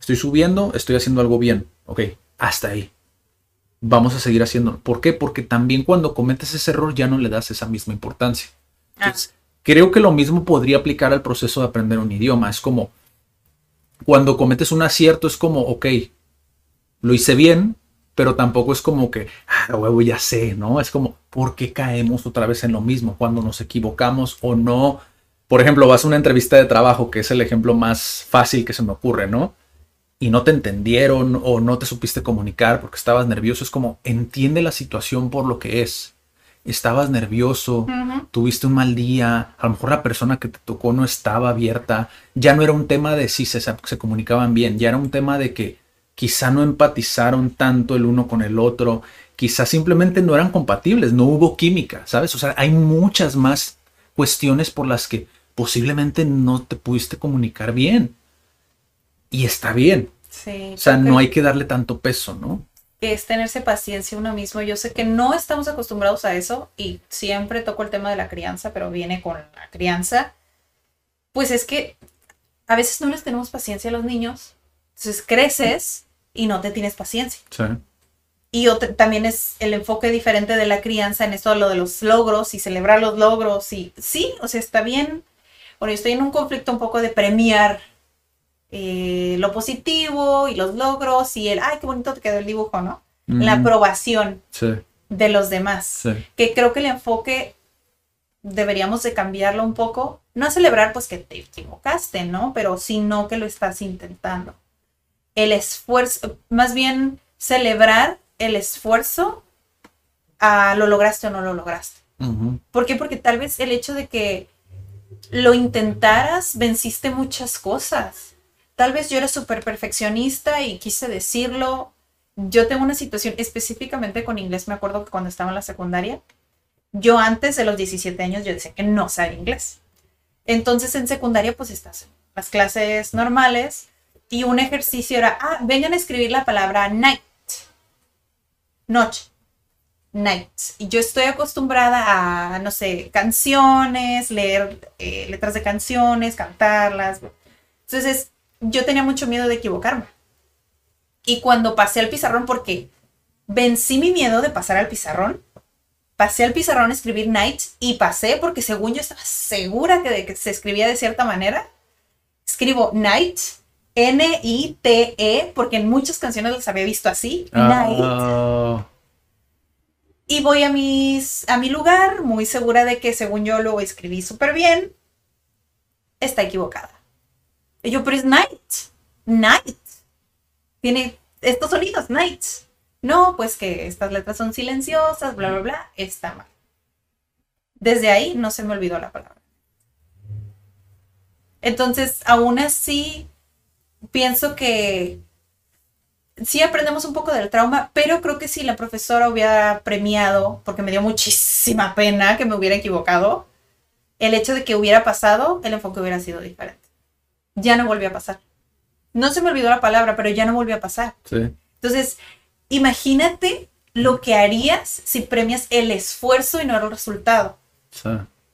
estoy subiendo, estoy haciendo algo bien. Ok, hasta ahí. Vamos a seguir haciendo. ¿Por qué? Porque también cuando cometes ese error ya no le das esa misma importancia. Ah. creo que lo mismo podría aplicar al proceso de aprender un idioma. Es como, cuando cometes un acierto, es como, ok, lo hice bien, pero tampoco es como que, ah, huevo, ya sé, ¿no? Es como, ¿por qué caemos otra vez en lo mismo cuando nos equivocamos o no? Por ejemplo, vas a una entrevista de trabajo, que es el ejemplo más fácil que se me ocurre, ¿no? Y no te entendieron o no te supiste comunicar porque estabas nervioso. Es como, entiende la situación por lo que es. Estabas nervioso, tuviste un mal día, a lo mejor la persona que te tocó no estaba abierta, ya no era un tema de si se, se comunicaban bien, ya era un tema de que quizá no empatizaron tanto el uno con el otro, quizá simplemente no eran compatibles, no hubo química, ¿sabes? O sea, hay muchas más cuestiones por las que posiblemente no te pudiste comunicar bien. Y está bien. Sí, o sea, no hay que darle tanto peso, ¿no? Es tenerse paciencia uno mismo. Yo sé que no estamos acostumbrados a eso y siempre toco el tema de la crianza, pero viene con la crianza. Pues es que a veces no les tenemos paciencia a los niños. Entonces creces y no te tienes paciencia. Sí. Y también es el enfoque diferente de la crianza en esto, lo de los logros y celebrar los logros. Y sí, o sea, está bien. Bueno, estoy en un conflicto un poco de premiar eh, lo positivo y los logros y el, ay, qué bonito te quedó el dibujo, ¿no? La aprobación de los demás. Que creo que el enfoque deberíamos de cambiarlo un poco. No celebrar pues que te equivocaste, ¿no? Pero sino que lo estás intentando el esfuerzo, más bien celebrar el esfuerzo a lo lograste o no lo lograste. ¿Por qué? Porque tal vez el hecho de que lo intentaras, venciste muchas cosas. Tal vez yo era súper perfeccionista y quise decirlo. Yo tengo una situación específicamente con inglés, me acuerdo que cuando estaba en la secundaria, yo antes de los 17 años yo decía que no sabía inglés. Entonces en secundaria pues estás en las clases normales y un ejercicio era, ah, vengan a escribir la palabra night. Noche. Night. Y yo estoy acostumbrada a, no sé, canciones, leer eh, letras de canciones, cantarlas. Entonces, yo tenía mucho miedo de equivocarme. Y cuando pasé al pizarrón, porque vencí mi miedo de pasar al pizarrón, pasé al pizarrón a escribir night y pasé porque según yo estaba segura que, de que se escribía de cierta manera, escribo night N-I-T-E, porque en muchas canciones los había visto así. Ah. Y voy a, a mi lugar, muy segura de que según yo lo escribí súper bien. Está equivocada. Y yo, pero es night. Night. Tiene estos sonidos, night. No, pues que estas letras son silenciosas, bla, bla, bla. Está mal. Desde ahí no se me olvidó la palabra. Entonces, aún así, pienso que sí aprendemos un poco del trauma, pero creo que si la profesora hubiera premiado, porque me dio muchísima pena que me hubiera equivocado, el hecho de que hubiera pasado, el enfoque hubiera sido diferente. Ya no volvió a pasar. No se me olvidó la palabra, pero ya no volvió a pasar. Entonces, imagínate lo que harías si premias el esfuerzo y no el resultado.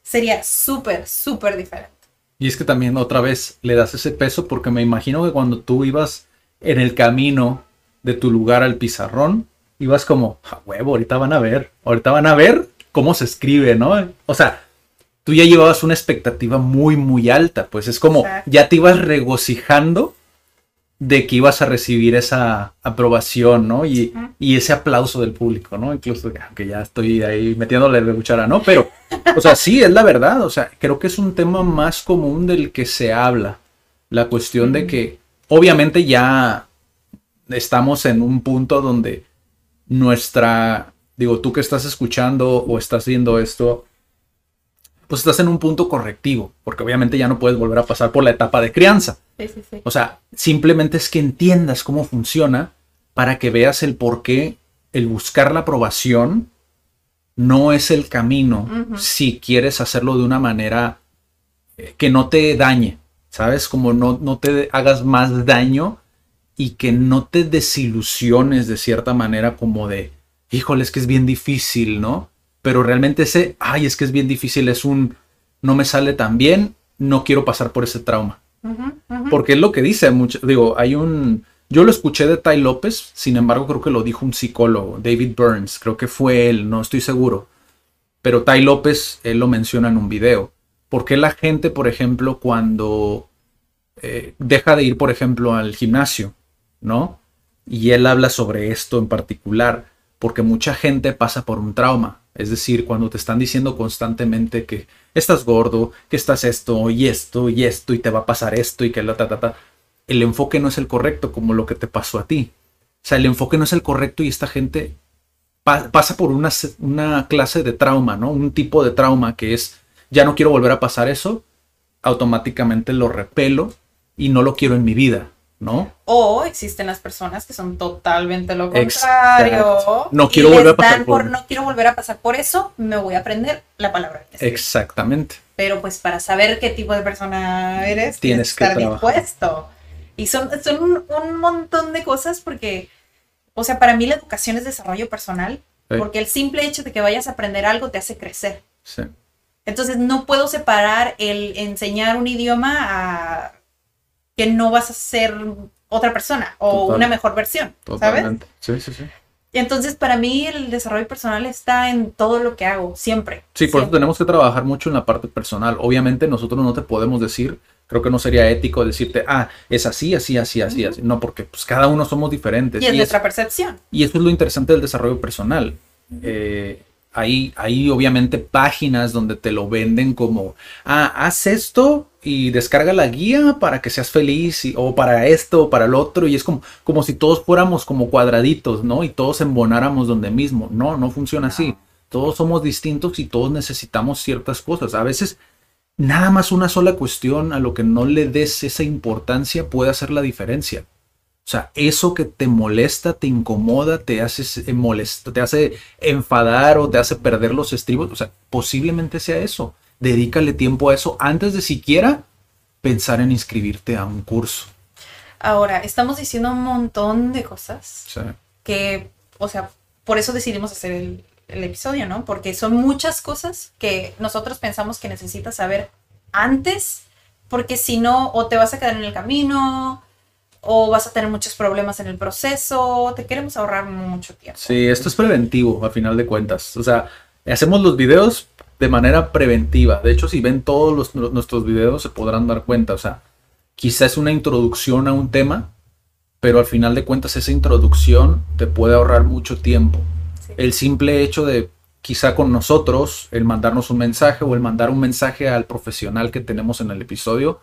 Sería súper, súper diferente. Y es que también otra vez le das ese peso porque me imagino que cuando tú ibas en el camino de tu lugar al pizarrón, ibas como, a huevo, ahorita van a ver, ahorita van a ver cómo se escribe, ¿no? O sea, tú ya llevabas una expectativa muy, muy alta, pues es como, ya te ibas regocijando de que ibas a recibir esa aprobación, ¿no? Y, ese aplauso del público, ¿no? Incluso, que ya estoy ahí metiéndole de cuchara, ¿no? Pero, o sea, sí, es la verdad, o sea, creo que es un tema más común del que se habla. La cuestión de que obviamente ya estamos en un punto donde nuestra, digo, tú que estás escuchando o estás viendo esto, pues estás en un punto correctivo, porque obviamente ya no puedes volver a pasar por la etapa de crianza. Sí, sí, sí. O sea, simplemente es que entiendas cómo funciona para que veas el por qué el buscar la aprobación no es el camino si quieres hacerlo de una manera eh, que no te dañe, ¿sabes? Como no, no te hagas más daño y que no te desilusiones de cierta manera como de, híjole, es que es bien difícil, ¿no? Pero realmente ese, ay, es que es bien difícil, es un, no me sale tan bien, no quiero pasar por ese trauma. Porque es lo que dice mucho. Digo, hay un. Yo lo escuché de Ty López, sin embargo, creo que lo dijo un psicólogo, David Burns. Creo que fue él, no estoy seguro. Pero Ty López, él lo menciona en un video. ¿Por qué la gente, por ejemplo, cuando eh, deja de ir, por ejemplo, al gimnasio, ¿no? Y él habla sobre esto en particular, porque mucha gente pasa por un trauma. Es decir, cuando te están diciendo constantemente que estás gordo, que estás esto y esto y esto y te va a pasar esto y que la ta ta ta, el enfoque no es el correcto como lo que te pasó a ti. O sea, el enfoque no es el correcto y esta gente pa- pasa por una, una clase de trauma, ¿no? Un tipo de trauma que es, ya no quiero volver a pasar eso, automáticamente lo repelo y no lo quiero en mi vida, ¿no? O existen las personas que son totalmente lo Exacto. contrario. No y quiero volver a pasar por- No quiero volver a pasar por eso, me voy a aprender la palabra. Exactamente. Pero pues para saber qué tipo de persona eres, Tienes que estar trabajar. dispuesto. Y son, son un, un montón de cosas porque, o sea, para mí la educación es desarrollo personal, Sí. porque el simple hecho de que vayas a aprender algo te hace crecer. Sí. Entonces no puedo separar el enseñar un idioma a que no vas a ser otra persona o Total. una mejor versión, ¿sabes? Totalmente. Sí, sí, sí. Y entonces para mí el desarrollo personal está en todo lo que hago, siempre. Sí, por eso tenemos que trabajar mucho en la parte personal. Obviamente nosotros no te podemos decir, creo que no sería ético decirte, ah, es así, así, así, así, así. No, porque pues cada uno somos diferentes. Y es Y, es- nuestra percepción. y eso es lo interesante del desarrollo personal. Eh, hay, hay obviamente páginas donde te lo venden como, ah, haz esto y descarga la guía para que seas feliz y- o para esto o para el otro y es como, como si todos fuéramos como cuadraditos, ¿no? Y todos embonáramos donde mismo. No, no funciona así. Todos somos distintos y todos necesitamos ciertas cosas. A veces nada más una sola cuestión a lo que no le des esa importancia puede hacer la diferencia. O sea, eso que te molesta, te incomoda, te hace eh, molesta, te hace enfadar o te hace perder los estribos, o sea, posiblemente sea eso. Dedícale tiempo a eso antes de siquiera pensar en inscribirte a un curso. Ahora, estamos diciendo un montón de cosas sea, que, o sea, por eso decidimos hacer el, el episodio, ¿no? Porque son muchas cosas que nosotros pensamos que necesitas saber antes, porque si no, o te vas a quedar en el camino, o vas a tener muchos problemas en el proceso, te queremos ahorrar mucho tiempo. sí, esto es preventivo a final de cuentas. O sea, hacemos los videos de manera preventiva. De hecho, si ven todos los- los- nuestros videos se podrán dar cuenta. O sea, quizás es una introducción a un tema, pero al final de cuentas esa introducción te puede ahorrar mucho tiempo. Sí. El simple hecho de quizá con nosotros, el mandarnos un mensaje o el mandar un mensaje al profesional que tenemos en el episodio,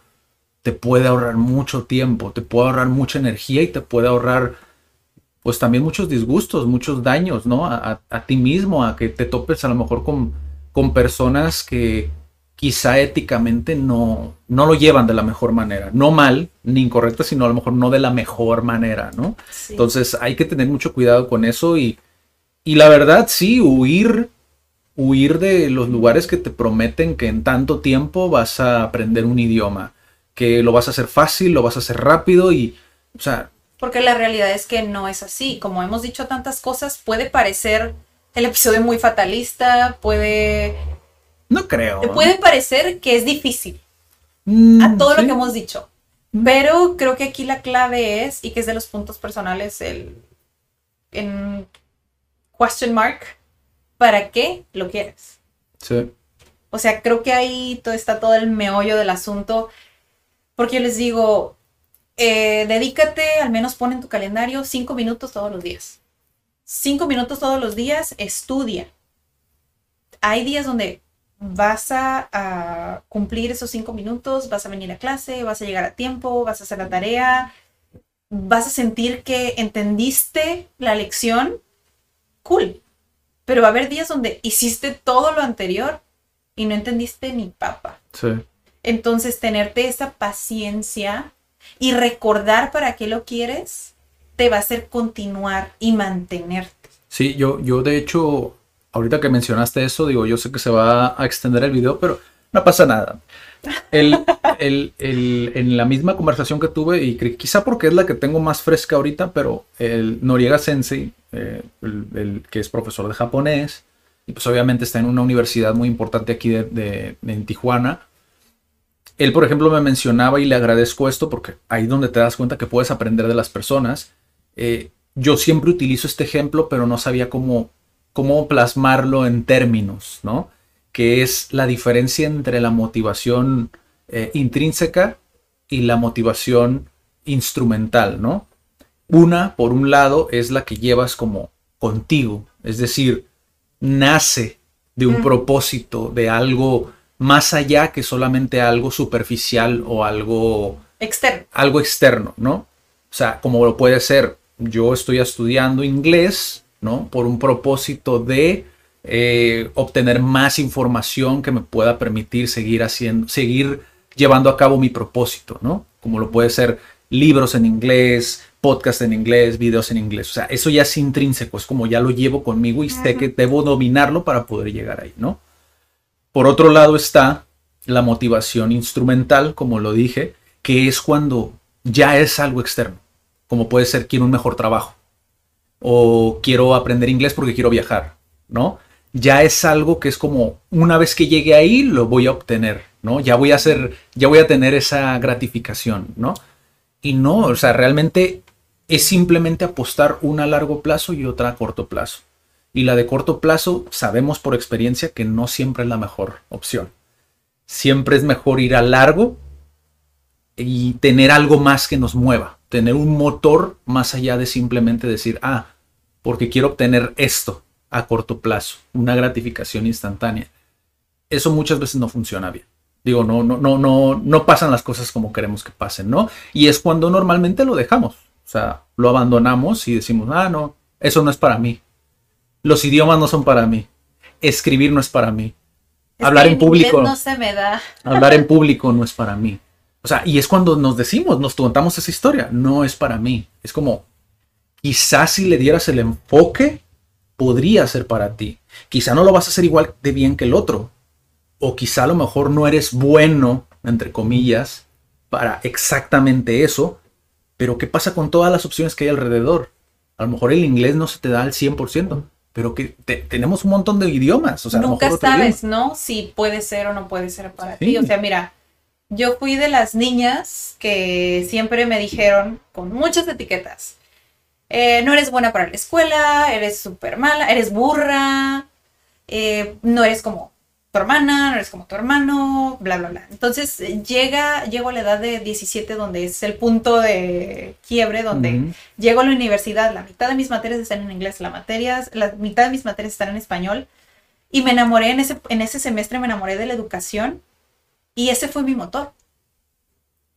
te puede ahorrar mucho tiempo, te puede ahorrar mucha energía y te puede ahorrar pues también muchos disgustos, muchos daños, ¿no? A, a- a ti mismo, a que te topes a lo mejor con, con personas que quizá éticamente no, no lo llevan de la mejor manera. No mal, ni incorrecta, sino a lo mejor no de la mejor manera, ¿no? Sí. Entonces hay que tener mucho cuidado con eso y, y la verdad sí, huir, huir de los lugares que te prometen que en tanto tiempo vas a aprender un idioma, que lo vas a hacer fácil, lo vas a hacer rápido y, o sea, Porque la realidad es que no es así. Como hemos dicho tantas cosas, puede parecer el episodio muy fatalista, puede, no creo. puede parecer que es difícil. Mm, a todo lo que hemos dicho. Pero creo que aquí la clave es, y que es de los puntos personales, el en question mark, ¿para qué lo quieres? Sí. O sea, creo que ahí todo, está todo el meollo del asunto. Porque yo les digo, eh, dedícate, al menos pon en tu calendario cinco minutos todos los días. Cinco minutos todos los días, estudia. Hay días donde vas a, a cumplir esos cinco minutos, vas a venir a clase, vas a llegar a tiempo, vas a hacer la tarea, vas a sentir que entendiste la lección, cool. Pero va a haber días donde hiciste todo lo anterior y no entendiste ni papa. Sí. Entonces, tenerte esa paciencia y recordar para qué lo quieres te va a hacer continuar y mantenerte. Sí, yo, yo de hecho, ahorita que mencionaste eso, digo, yo sé que se va a extender el video, pero no pasa nada. El, el, el, en la misma conversación que tuve, y quizá porque es la que tengo más fresca ahorita, pero el Noriega Sensei, eh, el, que es profesor de japonés, y pues obviamente está en una universidad muy importante aquí de, de- de- en Tijuana. Él, por ejemplo, me mencionaba y le agradezco esto porque ahí es donde te das cuenta que puedes aprender de las personas. Eh, yo siempre utilizo este ejemplo, pero no sabía cómo, cómo plasmarlo en términos, ¿no? Que es la diferencia entre la motivación eh, intrínseca y la motivación instrumental, ¿no? Una, por un lado, es la que llevas como contigo, es decir, nace de un Mm. propósito, de algo más allá que solamente algo superficial o algo Externo. algo externo, ¿no? O sea, como lo puede ser, yo estoy estudiando inglés, ¿no? Por un propósito de eh, obtener más información que me pueda permitir seguir haciendo, seguir llevando a cabo mi propósito, ¿no? Como lo puede ser libros en inglés, podcast en inglés, videos en inglés. O sea, eso ya es intrínseco, es como ya lo llevo conmigo y sé que debo dominarlo para poder llegar ahí, ¿no? Por otro lado está la motivación instrumental, como lo dije, que es cuando ya es algo externo, como puede ser quiero un mejor trabajo o quiero aprender inglés porque quiero viajar, ¿no? Ya es algo que es como una vez que llegue ahí lo voy a obtener, ¿no? Ya voy a hacer, ya voy a tener esa gratificación, ¿no? Y no, o sea, realmente es simplemente apostar una a largo plazo y otra a corto plazo. Y la de corto plazo sabemos por experiencia que no siempre es la mejor opción. Siempre es mejor ir a largo y tener algo más que nos mueva, tener un motor más allá de simplemente decir, ah, porque quiero obtener esto a corto plazo, una gratificación instantánea. Eso muchas veces no funciona bien. Digo, no, no, no, no, no pasan las cosas como queremos que pasen, ¿no? Y es cuando normalmente lo dejamos. O sea, lo abandonamos y decimos, ah, no, eso no es para mí. Los idiomas no son para mí. Escribir no es para mí. Es Hablar en público. no se me da. Hablar en público no es para mí. O sea, y es cuando nos decimos, nos contamos esa historia, no es para mí. Es como, quizás si le dieras el enfoque, podría ser para ti. Quizá no lo vas a hacer igual de bien que el otro. O quizá a lo mejor no eres bueno, entre comillas, para exactamente eso. Pero ¿qué pasa con todas las opciones que hay alrededor? A lo mejor el inglés no se te da al 100%, pero que te- tenemos un montón de idiomas. O sea, a lo Nunca mejor sabes. ¿no? Si puede ser o no puede ser para Sí. ti. O sea, mira, yo fui de las niñas que siempre me dijeron con muchas etiquetas. eh, no eres buena para la escuela, eres súper mala, eres burra, eh, no eres como tu hermana, no eres como tu hermano, bla, bla, bla. Entonces llega, llego a la edad de 17 donde es el punto de quiebre, donde. Llego a la universidad, la mitad de mis materias están en inglés, la, materias, la mitad de mis materias están en español. Y me enamoré en ese, en ese semestre, me enamoré de la educación. Y ese fue mi motor.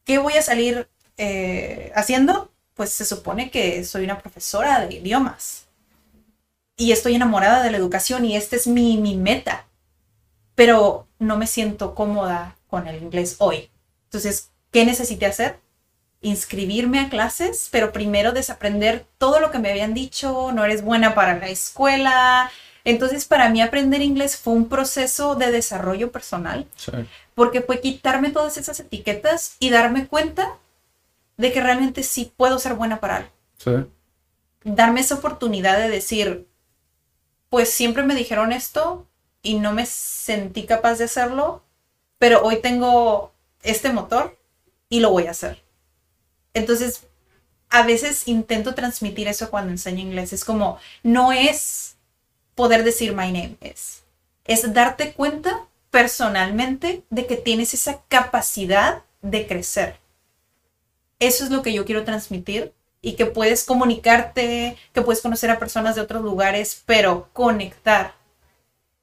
¿Qué voy a salir eh, haciendo? Pues se supone que soy una profesora de idiomas. Y estoy enamorada de la educación y esta es mi, mi meta. Pero no me siento cómoda con el inglés hoy. Entonces, ¿qué necesité hacer? inscribirme a clases, pero primero desaprender todo lo que me habían dicho, no eres buena para la escuela. Entonces, para mí aprender inglés fue un proceso de desarrollo personal, Sí. porque fue quitarme todas esas etiquetas y darme cuenta de que realmente sí puedo ser buena para algo. Sí. Darme esa oportunidad de decir, pues siempre me dijeron esto y no me sentí capaz de hacerlo, pero hoy tengo este motor y lo voy a hacer. Entonces, a veces intento transmitir eso cuando enseño inglés. Es como, no es poder decir my name is. Es darte cuenta personalmente de que tienes esa capacidad de crecer. Eso es lo que yo quiero transmitir y que puedes comunicarte, que puedes conocer a personas de otros lugares, pero conectar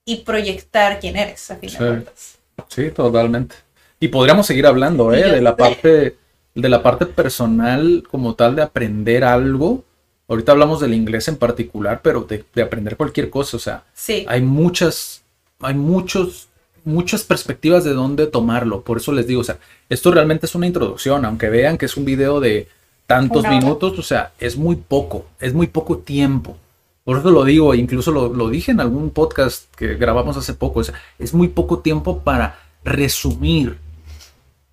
y proyectar quién eres, a fin de Sí. cuentas. Sí, totalmente. Y podríamos seguir hablando, ¿eh? De la parte, de la parte personal como tal de aprender algo. Ahorita hablamos del inglés en particular, pero de, de aprender cualquier cosa. O sea, Sí, hay muchas, hay muchos, muchas perspectivas de dónde tomarlo. Por eso les digo, o sea, esto realmente es una introducción, aunque vean que es un video de tantos minutos, o sea, es muy poco, es muy poco tiempo. Por eso lo digo, incluso lo, lo dije en algún podcast que grabamos hace poco, o sea, es muy poco tiempo para resumir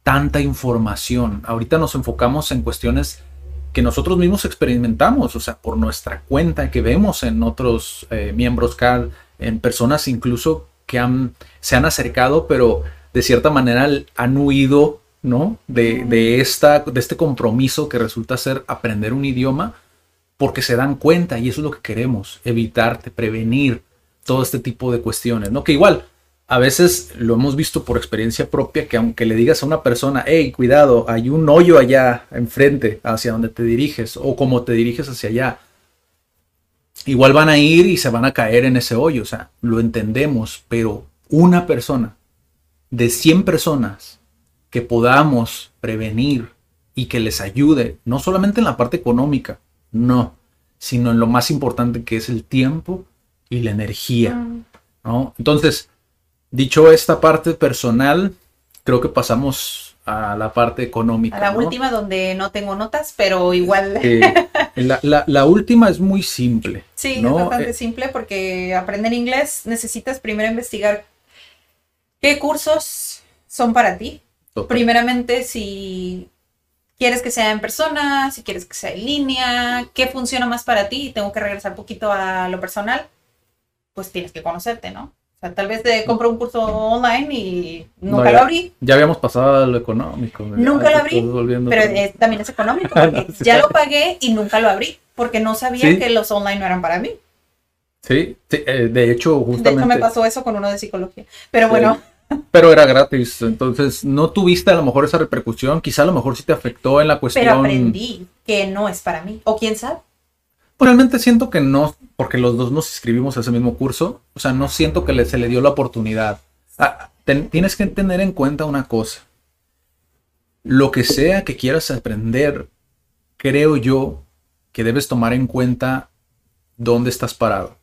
tanta información. Ahorita nos enfocamos en cuestiones que nosotros mismos experimentamos, o sea, por nuestra cuenta, que vemos en otros eh, miembros CAD, en personas incluso que han, se han acercado, pero de cierta manera han huido, ¿no? De, de, esta, de este compromiso que resulta ser aprender un idioma, porque se dan cuenta, y eso es lo que queremos, evitarte, prevenir todo este tipo de cuestiones, ¿no? Que igual, a veces lo hemos visto por experiencia propia que aunque le digas a una persona, hey, cuidado, hay un hoyo allá enfrente hacia donde te diriges o como te diriges hacia allá, igual van a ir y se van a caer en ese hoyo, o sea, lo entendemos, pero una persona de 100 personas que podamos prevenir y que les ayude, no solamente en la parte económica, no, sino en lo más importante que es el tiempo y la energía, Mm. ¿no? Entonces, Dicho esta parte personal, creo que pasamos a la parte económica. A la ¿no? última donde no tengo notas, pero igual. Eh, la, la- la última es muy simple. Sí, ¿no? es bastante Eh, simple porque aprender inglés necesitas primero investigar qué cursos son para ti. total. Primeramente, si quieres que sea en persona, si quieres que sea en línea, qué funciona más para ti. Y tengo que regresar un poquito a lo personal, pues tienes que conocerte, ¿no? O sea, tal vez te compro un curso online y No, nunca ya- lo abrí, Ya habíamos pasado a lo económico. Nunca lo abrí, pero es- también es económico porque Sí. ya lo pagué y nunca lo abrí porque no sabía Sí. que los online no eran para mí. Sí, sí, eh, de hecho, De justamente. hecho, me pasó eso con uno de psicología. Pero bueno, Pero era gratis, entonces no tuviste a lo mejor esa repercusión, quizá a lo mejor sí te afectó en la cuestión. pero aprendí que no es para mí. O quién sabe. Realmente siento que no, porque los dos nos inscribimos a ese mismo curso, o sea, no siento que le- se le dio la oportunidad. Ah, ten- tienes que tener en cuenta una cosa. Lo que sea que quieras aprender, creo yo que debes tomar en cuenta dónde estás parado.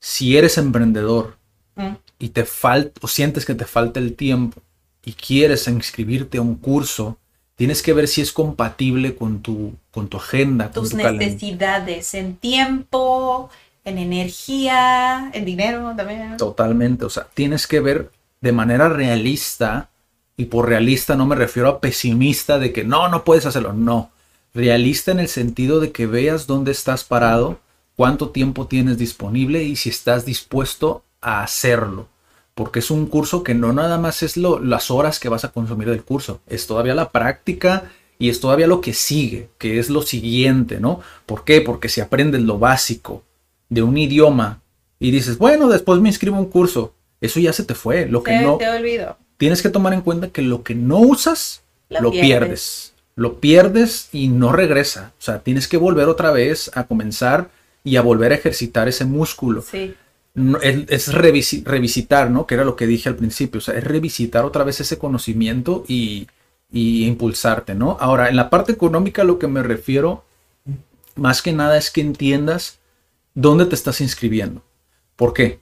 Si eres emprendedor Mm. y te falta o sientes que te falta el tiempo y quieres inscribirte a un curso, tienes que ver si es compatible con tu, con tu agenda, con Tus tu calendario. necesidades en tiempo, en energía, en dinero también. Totalmente, o sea, tienes que ver de manera realista, y por realista no me refiero a pesimista de que no, no puedes hacerlo, no. Realista en el sentido de que veas dónde estás parado, cuánto tiempo tienes disponible y si estás dispuesto a hacerlo. Porque es un curso que no nada más es lo, las horas que vas a consumir del curso, es todavía la práctica y es todavía lo que sigue, que es lo siguiente, ¿no? ¿Por qué? Porque si aprendes lo básico de un idioma y dices, bueno, después me inscribo a un curso, eso ya se te fue. Lo que no te olvido. tienes que tomar en cuenta que lo que no usas Lo lo, pierdes. pierdes. Lo pierdes y no regresa. O sea, tienes que volver otra vez a comenzar y a volver a ejercitar ese músculo. Sí. Es es revisi- revisitar, ¿no? Que era lo que dije al principio. O sea, es revisitar otra vez ese conocimiento y, y impulsarte, ¿no? Ahora, en la parte económica, lo que me refiero más que nada es que entiendas dónde te estás inscribiendo. ¿Por qué?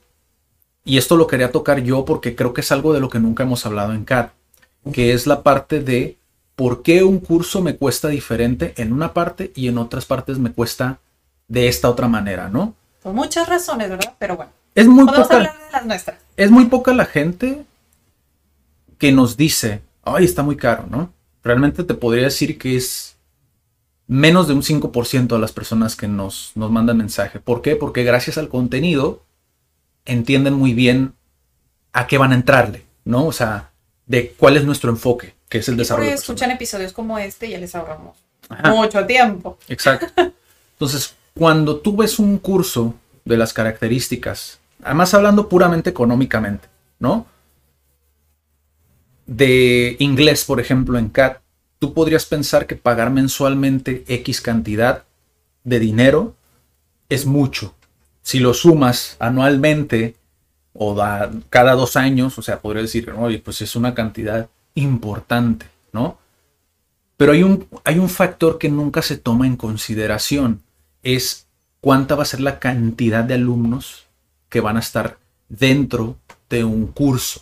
Y esto lo quería tocar yo porque creo que es algo de lo que nunca hemos hablado en CAD, que es la parte de por qué un curso me cuesta diferente en una parte y en otras partes me cuesta de esta otra manera, ¿no? Por muchas razones, ¿verdad? Pero bueno, Es muy podemos poca, hablar de las nuestras. es muy poca la gente que nos dice, ay, está muy caro, ¿no? Realmente te podría decir que es menos de un 5% de las personas que nos, nos mandan mensaje. ¿Por qué? Porque gracias al contenido entienden muy bien a qué van a entrarle, ¿no? O sea, de cuál es nuestro enfoque, que es el Y desarrollo. escuchan episodios como este, ya les ahorramos Ajá. mucho tiempo. Exacto. Entonces, cuando tú ves un curso de las características, además hablando puramente económicamente, ¿no? De inglés, por ejemplo, en CAT, tú podrías pensar que pagar mensualmente X cantidad de dinero es mucho. Si lo sumas anualmente o da, cada dos años, o sea, podría decir, oye, pues es una cantidad importante, ¿no? Pero hay un, hay un factor que nunca se toma en consideración, es cuánta va a ser la cantidad de alumnos que van a estar dentro de un curso.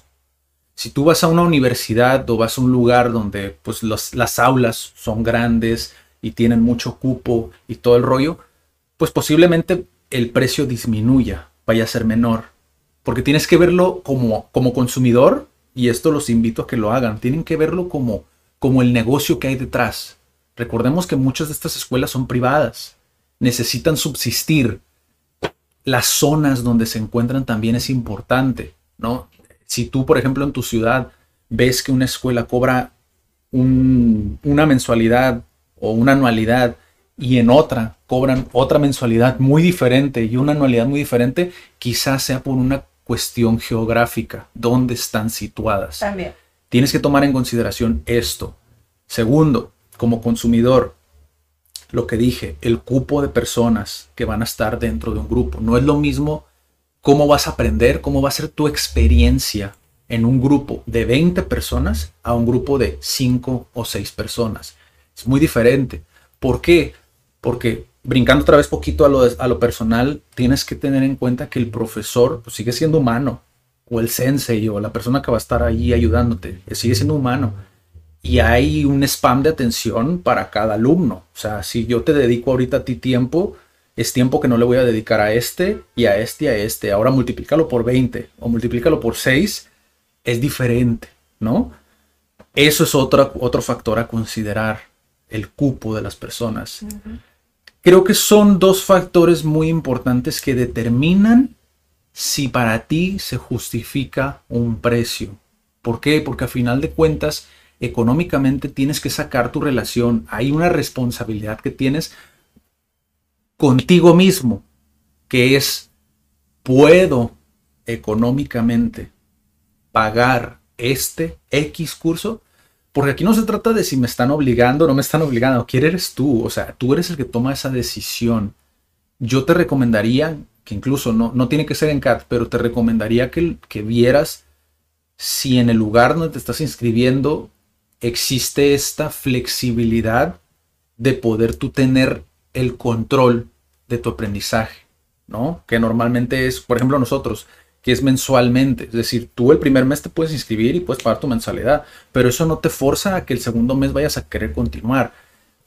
Si tú vas a una universidad o vas a un lugar donde pues las aulas son grandes y tienen mucho cupo y todo el rollo, pues posiblemente el precio disminuya, vaya a ser menor. Porque tienes que verlo como, como consumidor, y esto los invito a que lo hagan, tienen que verlo como, como el negocio que hay detrás. Recordemos que muchas de estas escuelas son privadas, necesitan subsistir. Las zonas donde se encuentran también es importante, ¿no? Si tú, por ejemplo, en tu ciudad ves que una escuela cobra una mensualidad o una anualidad y en otra cobran otra mensualidad muy diferente y una anualidad muy diferente, quizás sea por una cuestión geográfica, dónde están situadas. También. Tienes que tomar en consideración esto. Segundo, como consumidor, lo que dije, el cupo de personas que van a estar dentro de un grupo. No es lo mismo cómo vas a aprender, cómo va a ser tu experiencia en un grupo de 20 personas a un grupo de 5 o 6 personas. Es muy diferente. ¿Por qué? Porque brincando otra vez poquito a lo, personal, tienes que tener en cuenta que el profesor pues, sigue siendo humano, o el sensei, o la persona que va a estar ahí ayudándote, sigue siendo humano. Y hay un spam de atención para cada alumno. O sea, si yo te dedico ahorita a ti tiempo, es tiempo que no le voy a dedicar a este y a este y a este. Ahora multiplícalo por 20 o multiplícalo por 6, es diferente, ¿no? Eso es otro, otro factor a considerar, el cupo de las personas. Creo que son dos factores muy importantes que determinan si para ti se justifica un precio. ¿Por qué? Porque a final de cuentas, económicamente tienes que sacar tu relación. Hay una responsabilidad que tienes contigo mismo, que es, puedo económicamente pagar este X curso porque aquí no se trata de si me están obligando o no me están obligando. ¿Quién eres tú? O sea, tú eres el que toma esa decisión. Yo te recomendaría, que incluso no, no tiene que ser en CAT, pero te recomendaría que, que vieras si en el lugar donde te estás inscribiendo existe esta flexibilidad de poder tú tener el control de tu aprendizaje, ¿no? Que normalmente es, por ejemplo, nosotros, que es mensualmente. Es decir, tú el primer mes te puedes inscribir y puedes pagar tu mensualidad, pero eso no te forza a que el segundo mes vayas a querer continuar.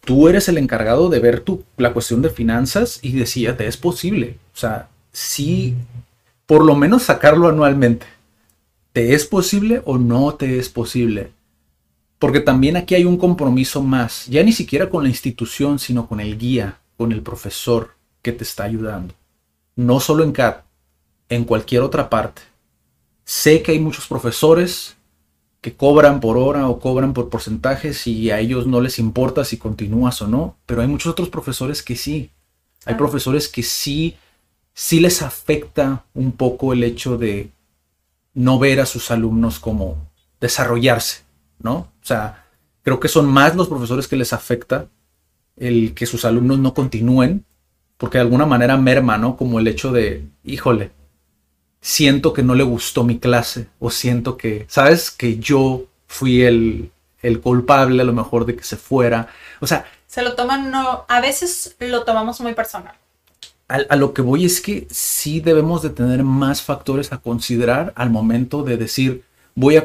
Tú eres el encargado de ver tu, la cuestión de finanzas y decíate, es posible. O sea, sí, por lo menos sacarlo anualmente. ¿Te es posible o no te es posible? Porque también aquí hay un compromiso más, ya ni siquiera con la institución, sino con el guía, con el profesor que te está ayudando. No solo en CAT, en cualquier otra parte. Sé que hay muchos profesores que cobran por hora o cobran por porcentajes y a ellos no les importa si continúas o no, pero hay muchos otros profesores que sí. Hay profesores que sí, sí les afecta un poco el hecho de no ver a sus alumnos como desarrollarse, ¿no? O sea, creo que son más los profesores que les afecta el que sus alumnos no continúen, porque de alguna manera merma, ¿no? Como el hecho de, híjole, siento que no le gustó mi clase o siento que, ¿sabes? Que yo fui el, el culpable a lo mejor de que se fuera. O sea... Se lo toman, no, a veces lo tomamos muy personal. A, lo que voy es que sí debemos de tener más factores a considerar al momento de decir, voy a,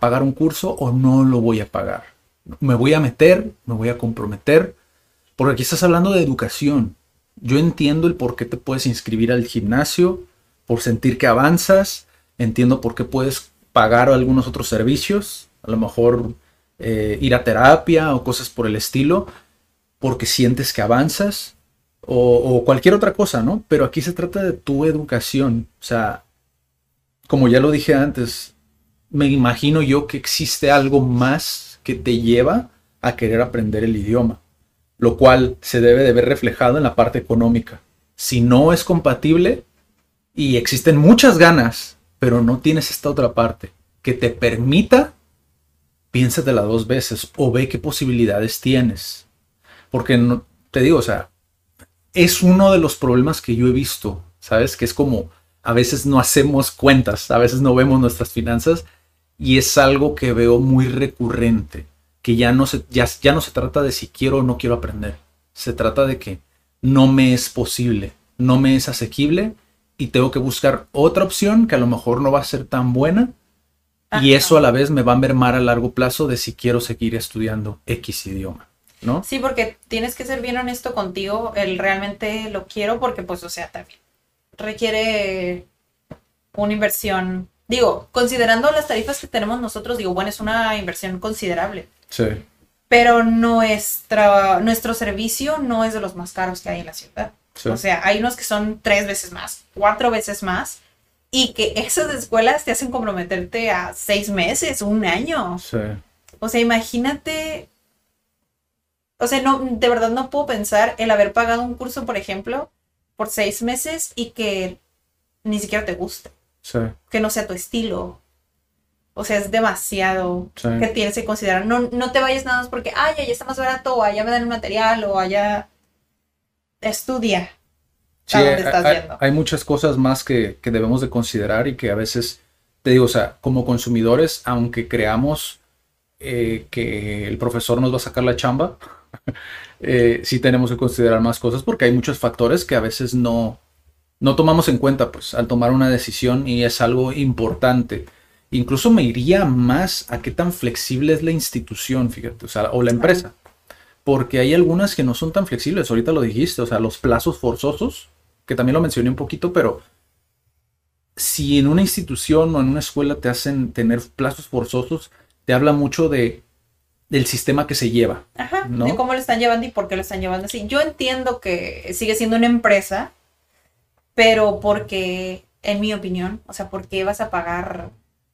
pagar un curso o no lo voy a pagar. Me voy a meter, me voy a comprometer, porque aquí estás hablando de educación. Yo entiendo el por qué te puedes inscribir al gimnasio, por sentir que avanzas, entiendo por qué puedes pagar algunos otros servicios, a lo mejor eh, ir a terapia o cosas por el estilo, porque sientes que avanzas, o, o, cualquier otra cosa, ¿no? Pero aquí se trata de tu educación, o sea, como ya lo dije antes, me imagino yo que existe algo más que te lleva a querer aprender el idioma, lo cual se debe de ver reflejado en la parte económica. Si no es compatible, y existen muchas ganas, pero no tienes esta otra parte que te permita, piénsatela dos veces o ve qué posibilidades tienes. Porque te digo, o sea, es uno de los problemas que yo he visto, ¿sabes? Que es como a veces no hacemos cuentas, a veces no vemos nuestras finanzas y es algo que veo muy recurrente, que ya no se, ya, ya no se trata de si quiero o no quiero aprender, se trata de que no me es posible, no me es asequible y tengo que buscar otra opción que a lo mejor no va a ser tan buena y eso a la vez me va a mermar a largo plazo de si quiero seguir estudiando X idioma. ¿No? Sí, porque tienes que ser bien honesto contigo, el realmente lo quiero porque pues, o sea, también requiere una inversión. Digo, considerando las tarifas que tenemos nosotros, digo, bueno, es una inversión considerable. Sí. Pero nuestra, nuestro servicio no es de los más caros que hay en la ciudad. Sí. O sea, hay unos que son tres veces más, cuatro veces más, y que esas escuelas te hacen comprometerte a seis meses, un año. Sí. O sea, imagínate. O sea, no, de verdad no puedo pensar el haber pagado un curso, por ejemplo, por seis meses y que ni siquiera te guste, Sí. que no sea tu estilo. O sea, es demasiado Sí. que tienes que considerar. No, no te vayas nada más porque, ay, allá está más barato, o allá me dan el material, o allá estudia. Sí, hay- estás hay, hay muchas cosas más que, que debemos de considerar y que a veces, te digo, o sea, como consumidores, aunque creamos eh, que el profesor nos va a sacar la chamba, eh, sí tenemos que considerar más cosas porque hay muchos factores que a veces no, no tomamos en cuenta, pues, al tomar una decisión y es algo importante. Incluso me iría más a qué tan flexible es la institución, fíjate, o sea, o la empresa. Porque hay algunas que no son tan flexibles, ahorita lo dijiste, o sea, los plazos forzosos, que también lo mencioné un poquito, pero si en una institución o en una escuela te hacen tener plazos forzosos, te habla mucho de del sistema que se lleva. Ajá, ¿no? de cómo lo están llevando y por qué lo están llevando así. Yo entiendo que sigue siendo una empresa, pero porque, en mi opinión, o sea, ¿por qué vas a pagar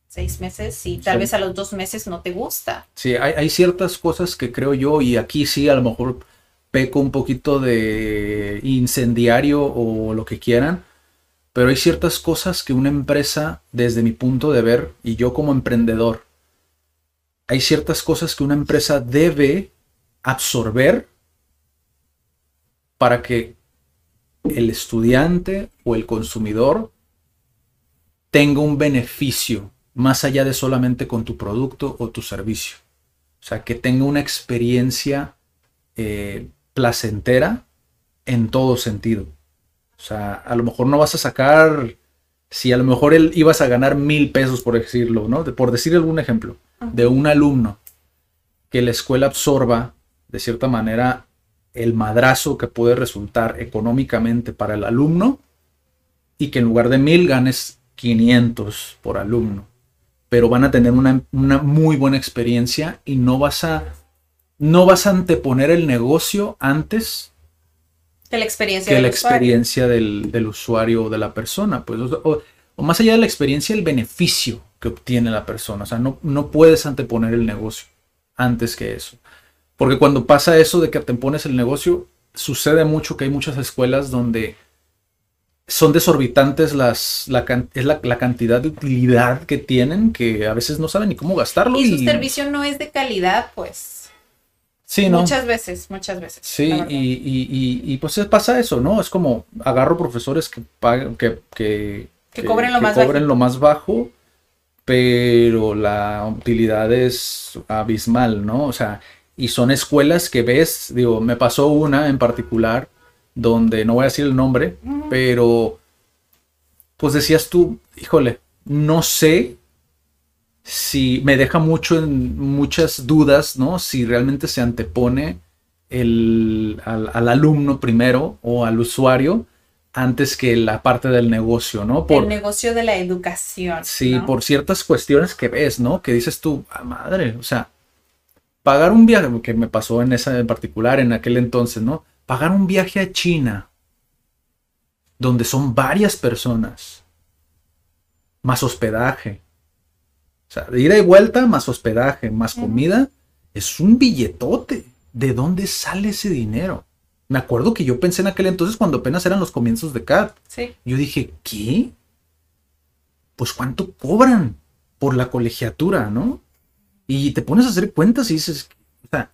seis meses si tal Sí. vez a los dos meses no te gusta? Sí, hay, hay ciertas cosas que creo yo, y aquí sí a lo mejor peco un poquito de incendiario o lo que quieran, pero hay ciertas cosas que una empresa, desde mi punto de ver, y yo como emprendedor, hay ciertas cosas que una empresa debe absorber para que el estudiante o el consumidor tenga un beneficio más allá de solamente con tu producto o tu servicio. O sea, que tenga una experiencia eh, placentera en todo sentido. O sea, a lo mejor no vas a sacar, si a lo mejor él ibas a ganar mil pesos, por decirlo, ¿no? De- por decir algún ejemplo, de un alumno que la escuela absorba de cierta manera el madrazo que puede resultar económicamente para el alumno y que en lugar de mil ganes 500 por alumno. Pero van a tener una, una muy buena experiencia y no vas a no vas a anteponer el negocio antes Que la experiencia que del la usuario. experiencia del, del usuario o de la persona. Pues, o, o- o más allá de la experiencia, el beneficio que obtiene la persona. O sea, no, no puedes anteponer el negocio antes que eso. Porque cuando pasa eso de que antepones el negocio, sucede mucho que hay muchas escuelas donde son desorbitantes las, la, la, la cantidad de utilidad que tienen que a veces no saben ni cómo gastarlo. Y su servicio no es de calidad, pues. Sí, ¿no? Muchas veces, muchas veces. Sí, y, y, y, y, pues es- pasa eso, ¿no? Es como agarro profesores que pagan, que, que, Que cobren lo más cobren lo más bajo, pero la utilidad es abismal, ¿no? O sea, y son escuelas que ves, digo, me pasó una en particular donde no voy a decir el nombre, pero pues decías tú, híjole, no sé si me deja mucho en muchas dudas, ¿no? Si realmente se antepone el, al, al alumno primero o al usuario antes que la parte del negocio, ¿no? Por, el negocio de la educación. sí, ¿no? por ciertas cuestiones que ves, ¿no? Que dices tú, "Ah, madre, o sea, pagar un viaje, que me pasó en esa en particular, en aquel entonces, ¿no? Pagar un viaje a China, donde son varias personas, más hospedaje. O sea, de ida y vuelta, más hospedaje, más comida, es un billetote. ¿De dónde sale ese dinero? Me acuerdo que yo pensé en aquel entonces cuando apenas eran los comienzos de CAT. Sí. Yo dije, ¿qué? Pues cuánto cobran por la colegiatura, ¿no? Y te pones a hacer cuentas y dices, o sea,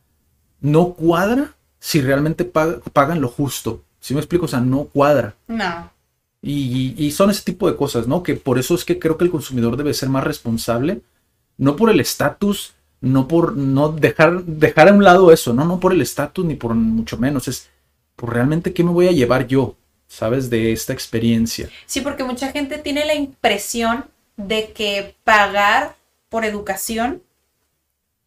no cuadra si realmente pag- pagan lo justo. ¿Sí me explico? O sea, no cuadra. No. Y, y son ese tipo de cosas, ¿no? Que por eso es que creo que el consumidor debe ser más responsable, no por el estatus, no por no dejar, dejar a un lado eso, no, no por el estatus ni por mucho menos, es por realmente qué me voy a llevar yo, ¿sabes? De esta experiencia. Sí, porque mucha gente tiene la impresión de que pagar por educación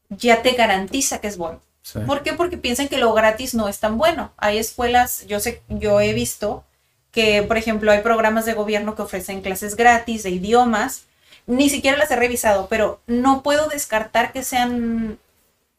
ya te garantiza que es bueno. Sí. ¿Por qué? Porque piensan que lo gratis no es tan bueno. Hay escuelas, yo sé, yo he visto que, por ejemplo, hay programas de gobierno que ofrecen clases gratis de idiomas. Ni siquiera las he revisado, pero no puedo descartar que sean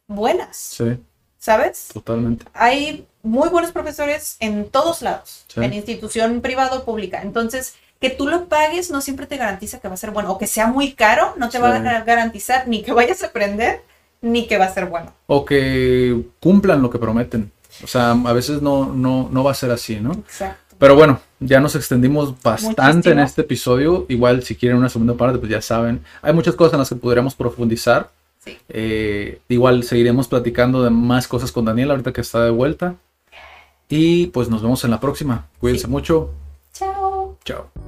buenas, Sí, ¿sabes? totalmente. Hay muy buenos profesores en todos lados, Sí. en institución privada o pública. Entonces, que tú lo pagues no siempre te garantiza que va a ser bueno. O que sea muy caro, no te va a garantizar ni que vayas a aprender, ni que va a ser bueno. O que cumplan lo que prometen. O sea, a veces no, no, no va a ser así, ¿no? Exacto. Pero bueno, ya nos extendimos bastante Muchísimo. en este episodio. Igual, si quieren una segunda parte, pues ya saben. Hay muchas cosas en las que podríamos profundizar. Sí. Eh, igual seguiremos platicando de más cosas con Daniel ahorita que está de vuelta. Y pues nos vemos en la próxima. Cuídense Sí. mucho. Chao. Chao.